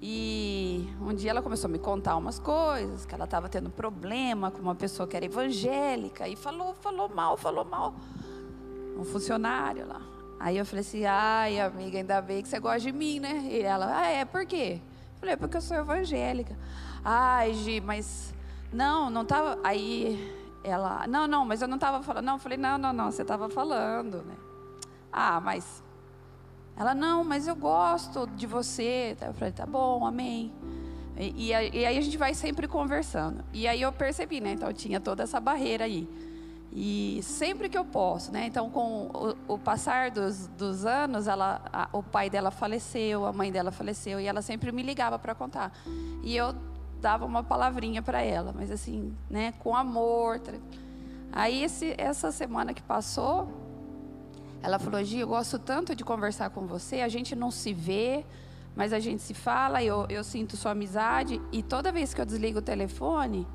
E um dia ela começou a me contar umas coisas, que ela estava tendo problema com uma pessoa que era evangélica e falou, falou mal, falou mal. Um funcionário lá. Aí eu falei assim: "Ai, amiga, ainda bem que você gosta de mim, né?" E ela: "Ah, é, por quê?" Eu falei: "Porque eu sou evangélica." Ai, Gi, mas não, não estava. Aí ela, não, não, mas eu não estava falando. Não, eu falei, não, não, não, você estava falando, né? Ah, mas. Ela, não, mas eu gosto de você. Eu falei, tá bom, amém. E, e, aí a gente vai sempre conversando. E aí eu percebi, né? Então tinha toda essa barreira aí. E sempre que eu posso, né? Então, com o, o passar dos, dos anos, ela, a, o pai dela faleceu, a mãe dela faleceu, e ela sempre me ligava para contar. E eu dava uma palavrinha para ela, mas assim, né, com amor. Aí esse, essa semana que passou, ela falou: Gi, eu gosto tanto de conversar com você, a gente não se vê, mas a gente se fala, eu, eu sinto sua amizade, e toda vez que eu desligo o telefone,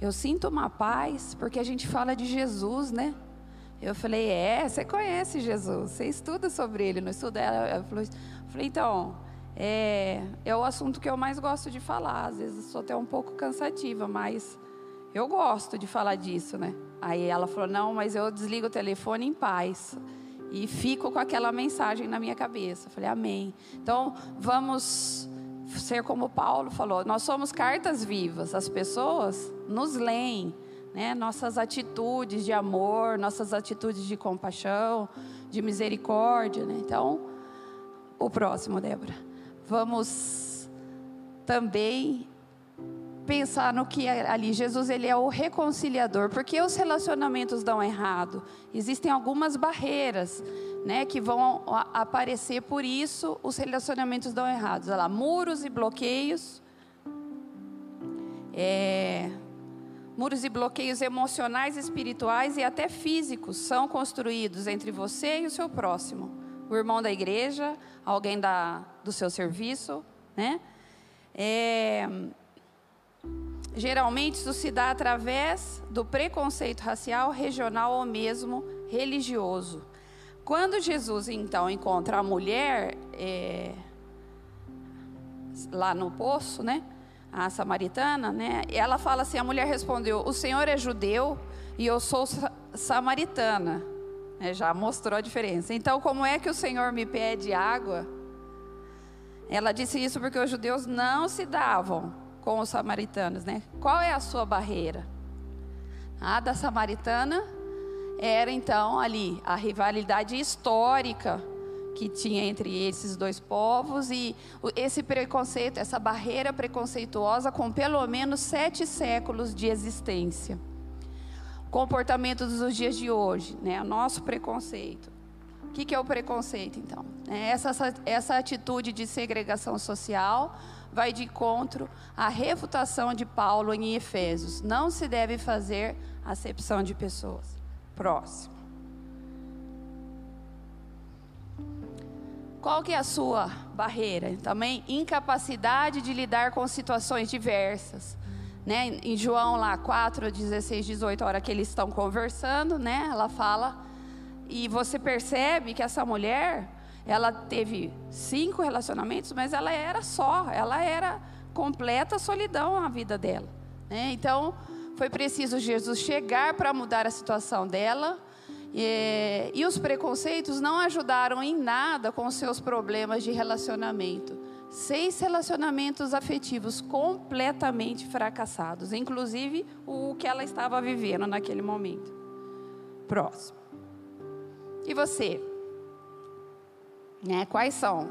eu sinto uma paz, porque a gente fala de Jesus, né? Eu falei: É, você conhece Jesus, você estuda sobre ele, não estuda? Ela, falou: falei, então, é, é o assunto que eu mais gosto de falar. Às vezes sou até um pouco cansativa, mas eu gosto de falar disso, né? Aí ela falou: não, mas eu desligo o telefone em paz. E fico com aquela mensagem na minha cabeça. Eu falei, amém. Então, vamos ser como Paulo falou: nós somos cartas vivas. As pessoas nos leem, né? Nossas atitudes de amor, nossas atitudes de compaixão, de misericórdia, né? Então, o próximo, Débora vamos também pensar no que é ali Jesus ele é o reconciliador, porque os relacionamentos dão errado. Existem algumas barreiras, né, que vão aparecer por isso os relacionamentos dão errados. Olha lá, muros e bloqueios. É, muros e bloqueios emocionais, espirituais e até físicos são construídos entre você e o seu próximo. O irmão da igreja, alguém da, do seu serviço, né? É, geralmente isso se dá através do preconceito racial, regional ou mesmo religioso. Quando Jesus então encontra a mulher, é, lá no poço, né? A samaritana, né? Ela fala assim: a mulher respondeu: O Senhor é judeu e eu sou samaritana. É, já mostrou a diferença. Então, como é que o Senhor me pede água? Ela disse isso porque os judeus não se davam com os samaritanos, né? Qual é a sua barreira? A da samaritana era então ali a rivalidade histórica que tinha entre esses dois povos e esse preconceito, essa barreira preconceituosa com pelo menos sete séculos de existência. Comportamento dos dias de hoje, né? O nosso preconceito. O que, que é o preconceito, então? É essa, essa atitude de segregação social vai de encontro à refutação de Paulo em Efésios. Não se deve fazer acepção de pessoas. Próximo. Qual que é a sua barreira? Também incapacidade de lidar com situações diversas. Né? Em João lá 4, 16, 18, a hora que eles estão conversando, né? Ela fala e você percebe que essa mulher, ela teve cinco relacionamentos, mas ela era só, ela era completa solidão na vida dela. Né? Então, foi preciso Jesus chegar para mudar a situação dela. E, e os preconceitos não ajudaram em nada com os seus problemas de relacionamento. Seis relacionamentos afetivos completamente fracassados, inclusive o que ela estava vivendo naquele momento. Próximo. E você? Né? Quais são?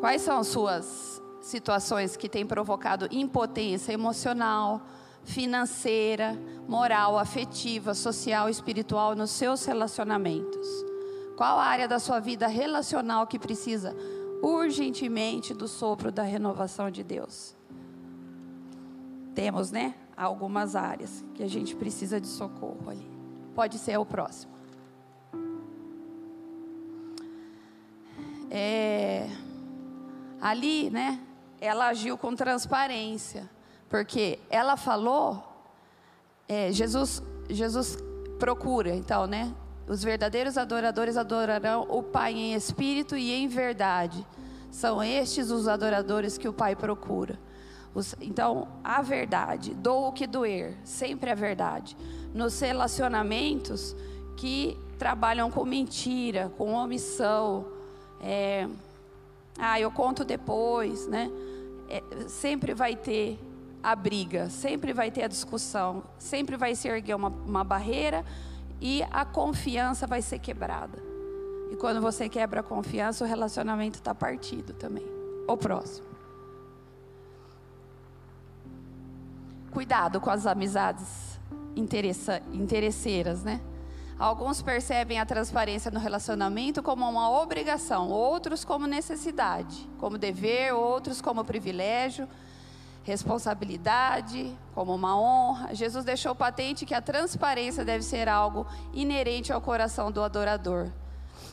Quais são suas situações que têm provocado impotência emocional, financeira, moral, afetiva, social, espiritual nos seus relacionamentos? Qual a área da sua vida relacional que precisa urgentemente do sopro da renovação de Deus? Temos, né? Algumas áreas que a gente precisa de socorro ali. Pode ser o próximo. É, ali, né? Ela agiu com transparência. Porque ela falou, é, Jesus, Jesus procura, então, né? Os verdadeiros adoradores adorarão o Pai em espírito e em verdade. São estes os adoradores que o Pai procura. Os, então, a verdade, dou o que doer, sempre a verdade. Nos relacionamentos que trabalham com mentira, com omissão, é, ah, eu conto depois, né? É, sempre vai ter a briga, sempre vai ter a discussão, sempre vai se erguer uma, uma barreira e a confiança vai ser quebrada. E quando você quebra a confiança, o relacionamento está partido também. O próximo. Cuidado com as amizades interesseiras, né? Alguns percebem a transparência no relacionamento como uma obrigação, outros como necessidade, como dever, outros como privilégio responsabilidade, como uma honra. Jesus deixou patente que a transparência deve ser algo inerente ao coração do adorador.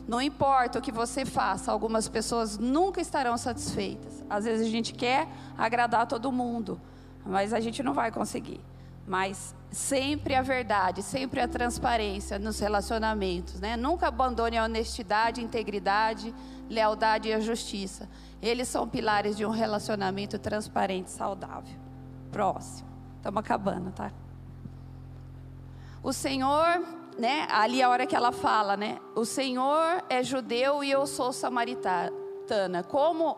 Não importa o que você faça, algumas pessoas nunca estarão satisfeitas. Às vezes a gente quer agradar todo mundo, mas a gente não vai conseguir. Mas sempre a verdade, sempre a transparência nos relacionamentos, né? Nunca abandone a honestidade, integridade, lealdade e a justiça. Eles são pilares de um relacionamento transparente, saudável. Próximo. Estamos acabando, tá? O Senhor, né? Ali a hora que ela fala, né? O Senhor é judeu e eu sou samaritana. Como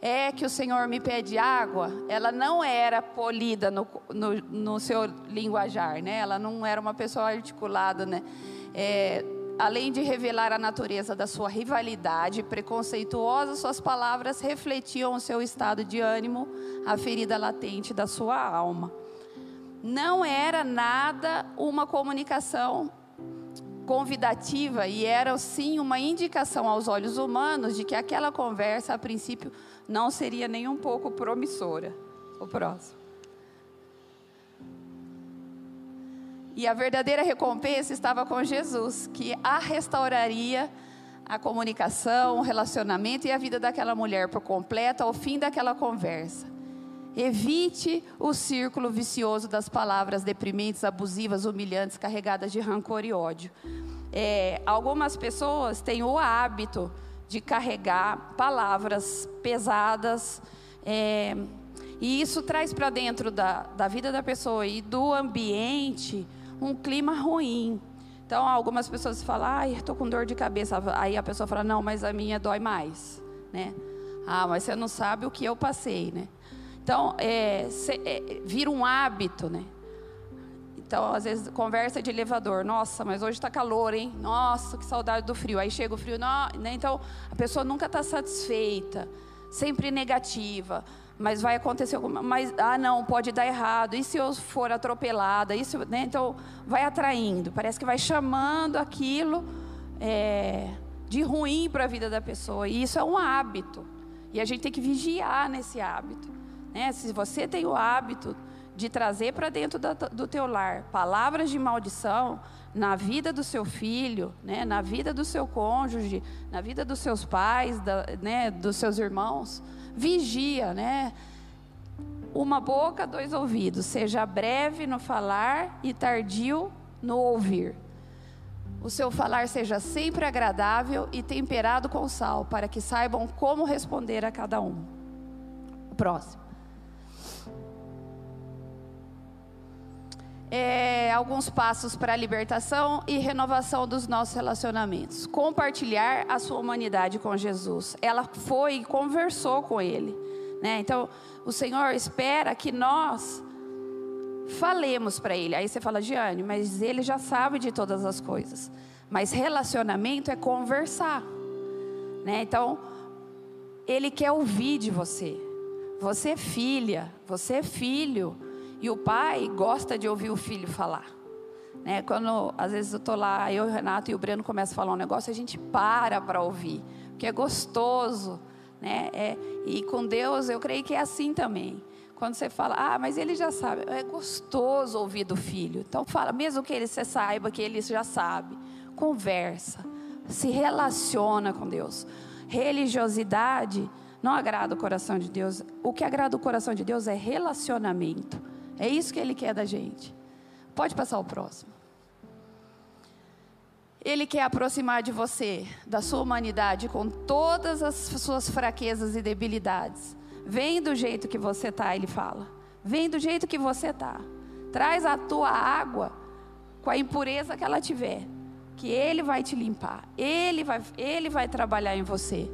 é que o Senhor me pede água? Ela não era polida no, no, no seu linguajar, né? Ela não era uma pessoa articulada, né? É, além de revelar a natureza da sua rivalidade preconceituosa, suas palavras refletiam o seu estado de ânimo, a ferida latente da sua alma. Não era nada uma comunicação convidativa e era sim uma indicação aos olhos humanos de que aquela conversa, a princípio, não seria nem um pouco promissora. O próximo. E a verdadeira recompensa estava com Jesus, que a restauraria a comunicação, o relacionamento e a vida daquela mulher por completo ao fim daquela conversa. Evite o círculo vicioso das palavras deprimentes, abusivas, humilhantes, carregadas de rancor e ódio. É, algumas pessoas têm o hábito de carregar palavras pesadas, É, e isso traz para dentro da, da vida da pessoa e do ambiente um clima ruim. Então, algumas pessoas falam, ai, estou com dor de cabeça. Aí a pessoa fala, não, mas a minha dói mais, né? Ah, mas você não sabe o que eu passei, né? Então, é, é, vira um hábito, né? Então, às vezes, conversa de elevador. Nossa, mas hoje está calor, hein? Nossa, que saudade do frio. Aí chega o frio. Não, né? Então, a pessoa nunca está satisfeita, sempre negativa mas vai acontecer alguma, mas ah não, pode dar errado. E se eu for atropelada? Isso, né? Então vai atraindo, parece que vai chamando aquilo é, de ruim para a vida da pessoa. E isso é um hábito. E a gente tem que vigiar nesse hábito. Né? Se você tem o hábito de trazer para dentro da, do teu lar palavras de maldição na vida do seu filho, né? na vida do seu cônjuge, na vida dos seus pais, da, né? dos seus irmãos, vigia, né? Uma boca, dois ouvidos, seja breve no falar e tardio no ouvir. O seu falar seja sempre agradável e temperado com sal, para que saibam como responder a cada um. Próximo. É, alguns passos para a libertação e renovação dos nossos relacionamentos. Compartilhar a sua humanidade com Jesus. Ela foi e conversou com ele. Né? Então, o Senhor espera que nós falemos para ele. Aí você fala, Giane, mas ele já sabe de todas as coisas. Mas relacionamento é conversar. Né? Então, ele quer ouvir de você. Você é filha, você é filho. E o pai gosta de ouvir o filho falar. Né? Quando às vezes eu estou lá, eu, o Renato e o Breno começam a falar um negócio, a gente para para ouvir, porque é gostoso. Né? É, e com Deus eu creio que é assim também. Quando você fala, ah, mas ele já sabe, é gostoso ouvir do filho. Então fala, mesmo que ele você saiba que ele já sabe, conversa, se relaciona com Deus. Religiosidade não agrada o coração de Deus. O que agrada o coração de Deus é relacionamento. É isso que Ele quer da gente. Pode passar o próximo. Ele quer aproximar de você, da sua humanidade, com todas as suas fraquezas e debilidades. Vem do jeito que você está, ele fala. Vem do jeito que você está. Traz a tua água com a impureza que ela tiver, que ele vai te limpar. Ele vai, ele vai trabalhar em você.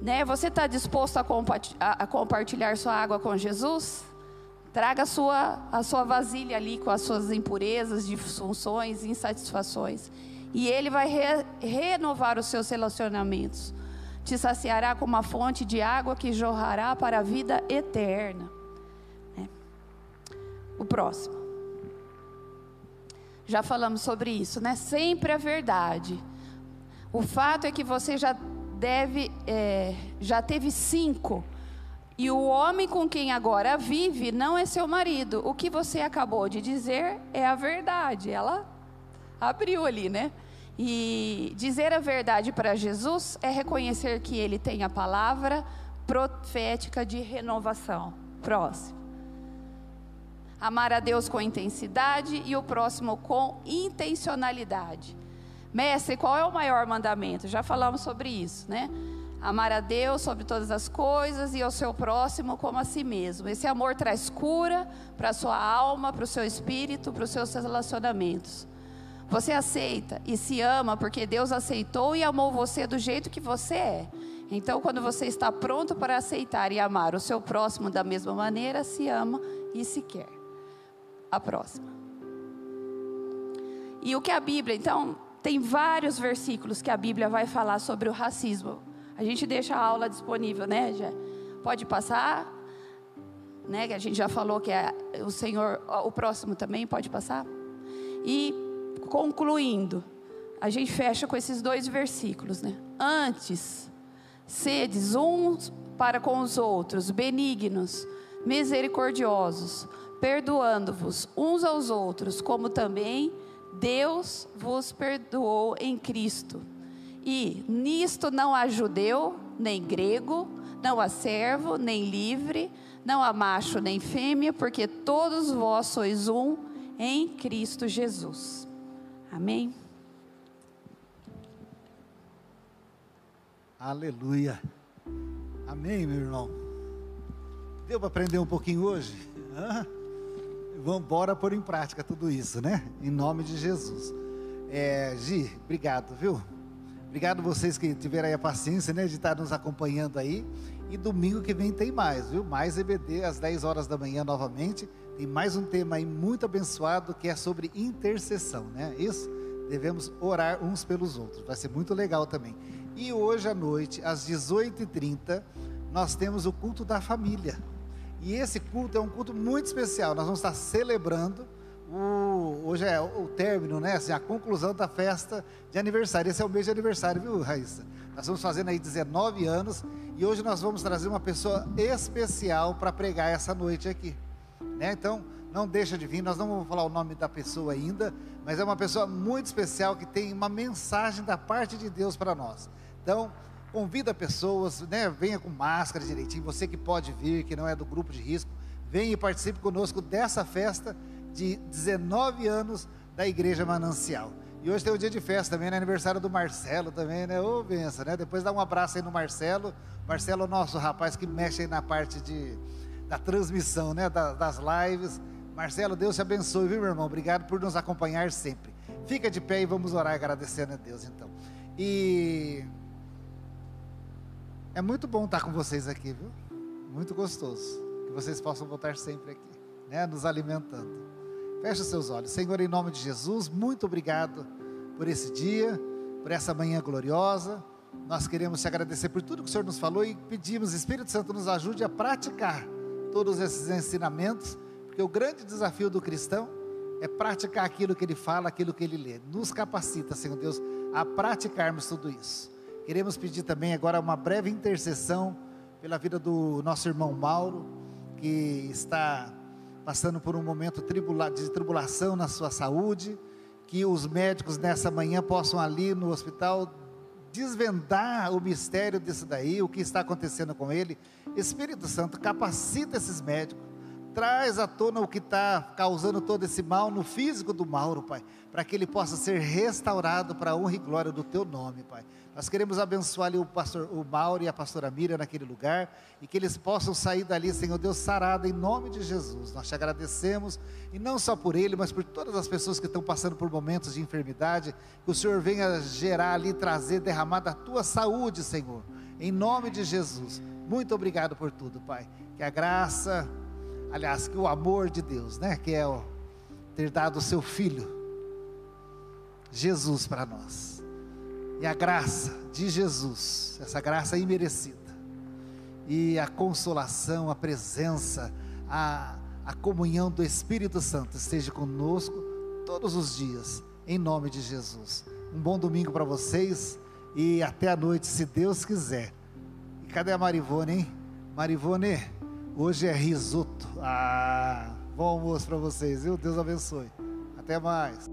Né? Você está disposto a, a compartilhar sua água com Jesus? Traga a sua, a sua vasilha ali com as suas impurezas, disfunções, insatisfações. E Ele vai re, renovar os seus relacionamentos. Te saciará com uma fonte de água que jorrará para a vida eterna. É. O próximo. Já falamos sobre isso, né? Sempre a verdade. O fato é que você já deve, é, já teve cinco e o homem com quem agora vive não é seu marido. O que você acabou de dizer é a verdade. Ela abriu ali, né? E dizer a verdade para Jesus é reconhecer que ele tem a palavra profética de renovação. Próximo. Amar a Deus com intensidade e o próximo com intencionalidade. Mestre, qual é o maior mandamento? Já falamos sobre isso, né? Amar a Deus sobre todas as coisas e ao seu próximo como a si mesmo. Esse amor traz cura para a sua alma, para o seu espírito, para os seus relacionamentos. Você aceita e se ama porque Deus aceitou e amou você do jeito que você é. Então, quando você está pronto para aceitar e amar o seu próximo da mesma maneira, se ama e se quer. A próxima. E o que a Bíblia, então, tem vários versículos que a Bíblia vai falar sobre o racismo. A gente deixa a aula disponível, né? Já pode passar, né? Que a gente já falou que é o Senhor, o próximo também pode passar. E concluindo, a gente fecha com esses dois versículos, né? Antes, sedes uns para com os outros, benignos, misericordiosos, perdoando-vos uns aos outros, como também Deus vos perdoou em Cristo. E nisto não há judeu, nem grego, não há servo, nem livre, não há macho, nem fêmea, porque todos vós sois um em Cristo Jesus. Amém? Aleluia. Amém, meu irmão. Deu para aprender um pouquinho hoje? Vamos embora pôr em prática tudo isso, né? Em nome de Jesus. É, Gi, obrigado, viu? Obrigado vocês que tiveram aí a paciência, né, de estar nos acompanhando aí. E domingo que vem tem mais, viu? Mais EBD às 10 horas da manhã novamente. Tem mais um tema aí muito abençoado que é sobre intercessão, né? Isso, devemos orar uns pelos outros. Vai ser muito legal também. E hoje à noite, às 18h30, nós temos o culto da família. E esse culto é um culto muito especial. Nós vamos estar celebrando o, hoje é o término, né? Assim, a conclusão da festa de aniversário. Esse é o mês de aniversário, viu, Raíssa? Nós estamos fazendo aí 19 anos e hoje nós vamos trazer uma pessoa especial para pregar essa noite aqui. Né? Então, não deixa de vir, nós não vamos falar o nome da pessoa ainda, mas é uma pessoa muito especial que tem uma mensagem da parte de Deus para nós. Então, convida pessoas, né? venha com máscara direitinho, você que pode vir, que não é do grupo de risco, venha e participe conosco dessa festa de 19 anos da Igreja Manancial. E hoje tem o dia de festa também, né? Aniversário do Marcelo também, né? Ô, benção, né? Depois dá um abraço aí no Marcelo. Marcelo é o nosso rapaz que mexe aí na parte de, da transmissão, né? das lives. Marcelo, Deus te abençoe, viu, meu irmão? Obrigado por nos acompanhar sempre. Fica de pé e vamos orar agradecendo a Deus, então. E é muito bom estar com vocês aqui, viu? Muito gostoso. Que vocês possam voltar sempre aqui, né? Nos alimentando. Feche seus olhos. Senhor, em nome de Jesus, muito obrigado por esse dia, por essa manhã gloriosa. Nós queremos te agradecer por tudo que o Senhor nos falou e pedimos, Espírito Santo, nos ajude a praticar todos esses ensinamentos, porque o grande desafio do cristão é praticar aquilo que ele fala, aquilo que ele lê. Nos capacita, Senhor Deus, a praticarmos tudo isso. Queremos pedir também agora uma breve intercessão pela vida do nosso irmão Mauro, que está passando por um momento de tribulação na sua saúde, que os médicos nessa manhã possam ali no hospital desvendar o mistério disso daí, o que está acontecendo com ele. Espírito Santo, capacita esses médicos, traz à tona o que está causando todo esse mal no físico do Mauro, Pai, para que ele possa ser restaurado para a honra e glória do Teu nome, Pai. Nós queremos abençoar ali o pastor, o Mauro e a pastora Miriam naquele lugar e que eles possam sair dali, Senhor Deus, sarado em nome de Jesus. Nós te agradecemos e não só por ele, mas por todas as pessoas que estão passando por momentos de enfermidade, que o Senhor venha gerar ali, trazer, derramar da tua saúde, Senhor. Em nome de Jesus. Muito obrigado por tudo, Pai. Que a graça, aliás, que o amor de Deus, né, que é o ter dado o seu filho Jesus para nós e a graça de Jesus, essa graça imerecida, e a consolação, a presença, a, a comunhão do Espírito Santo esteja conosco todos os dias, em nome de Jesus. Um bom domingo para vocês e até a noite, se Deus quiser. E cadê a Marivone, hein? Marivone, hoje é risoto. Ah, bom almoço para vocês, viu? Deus abençoe. Até mais.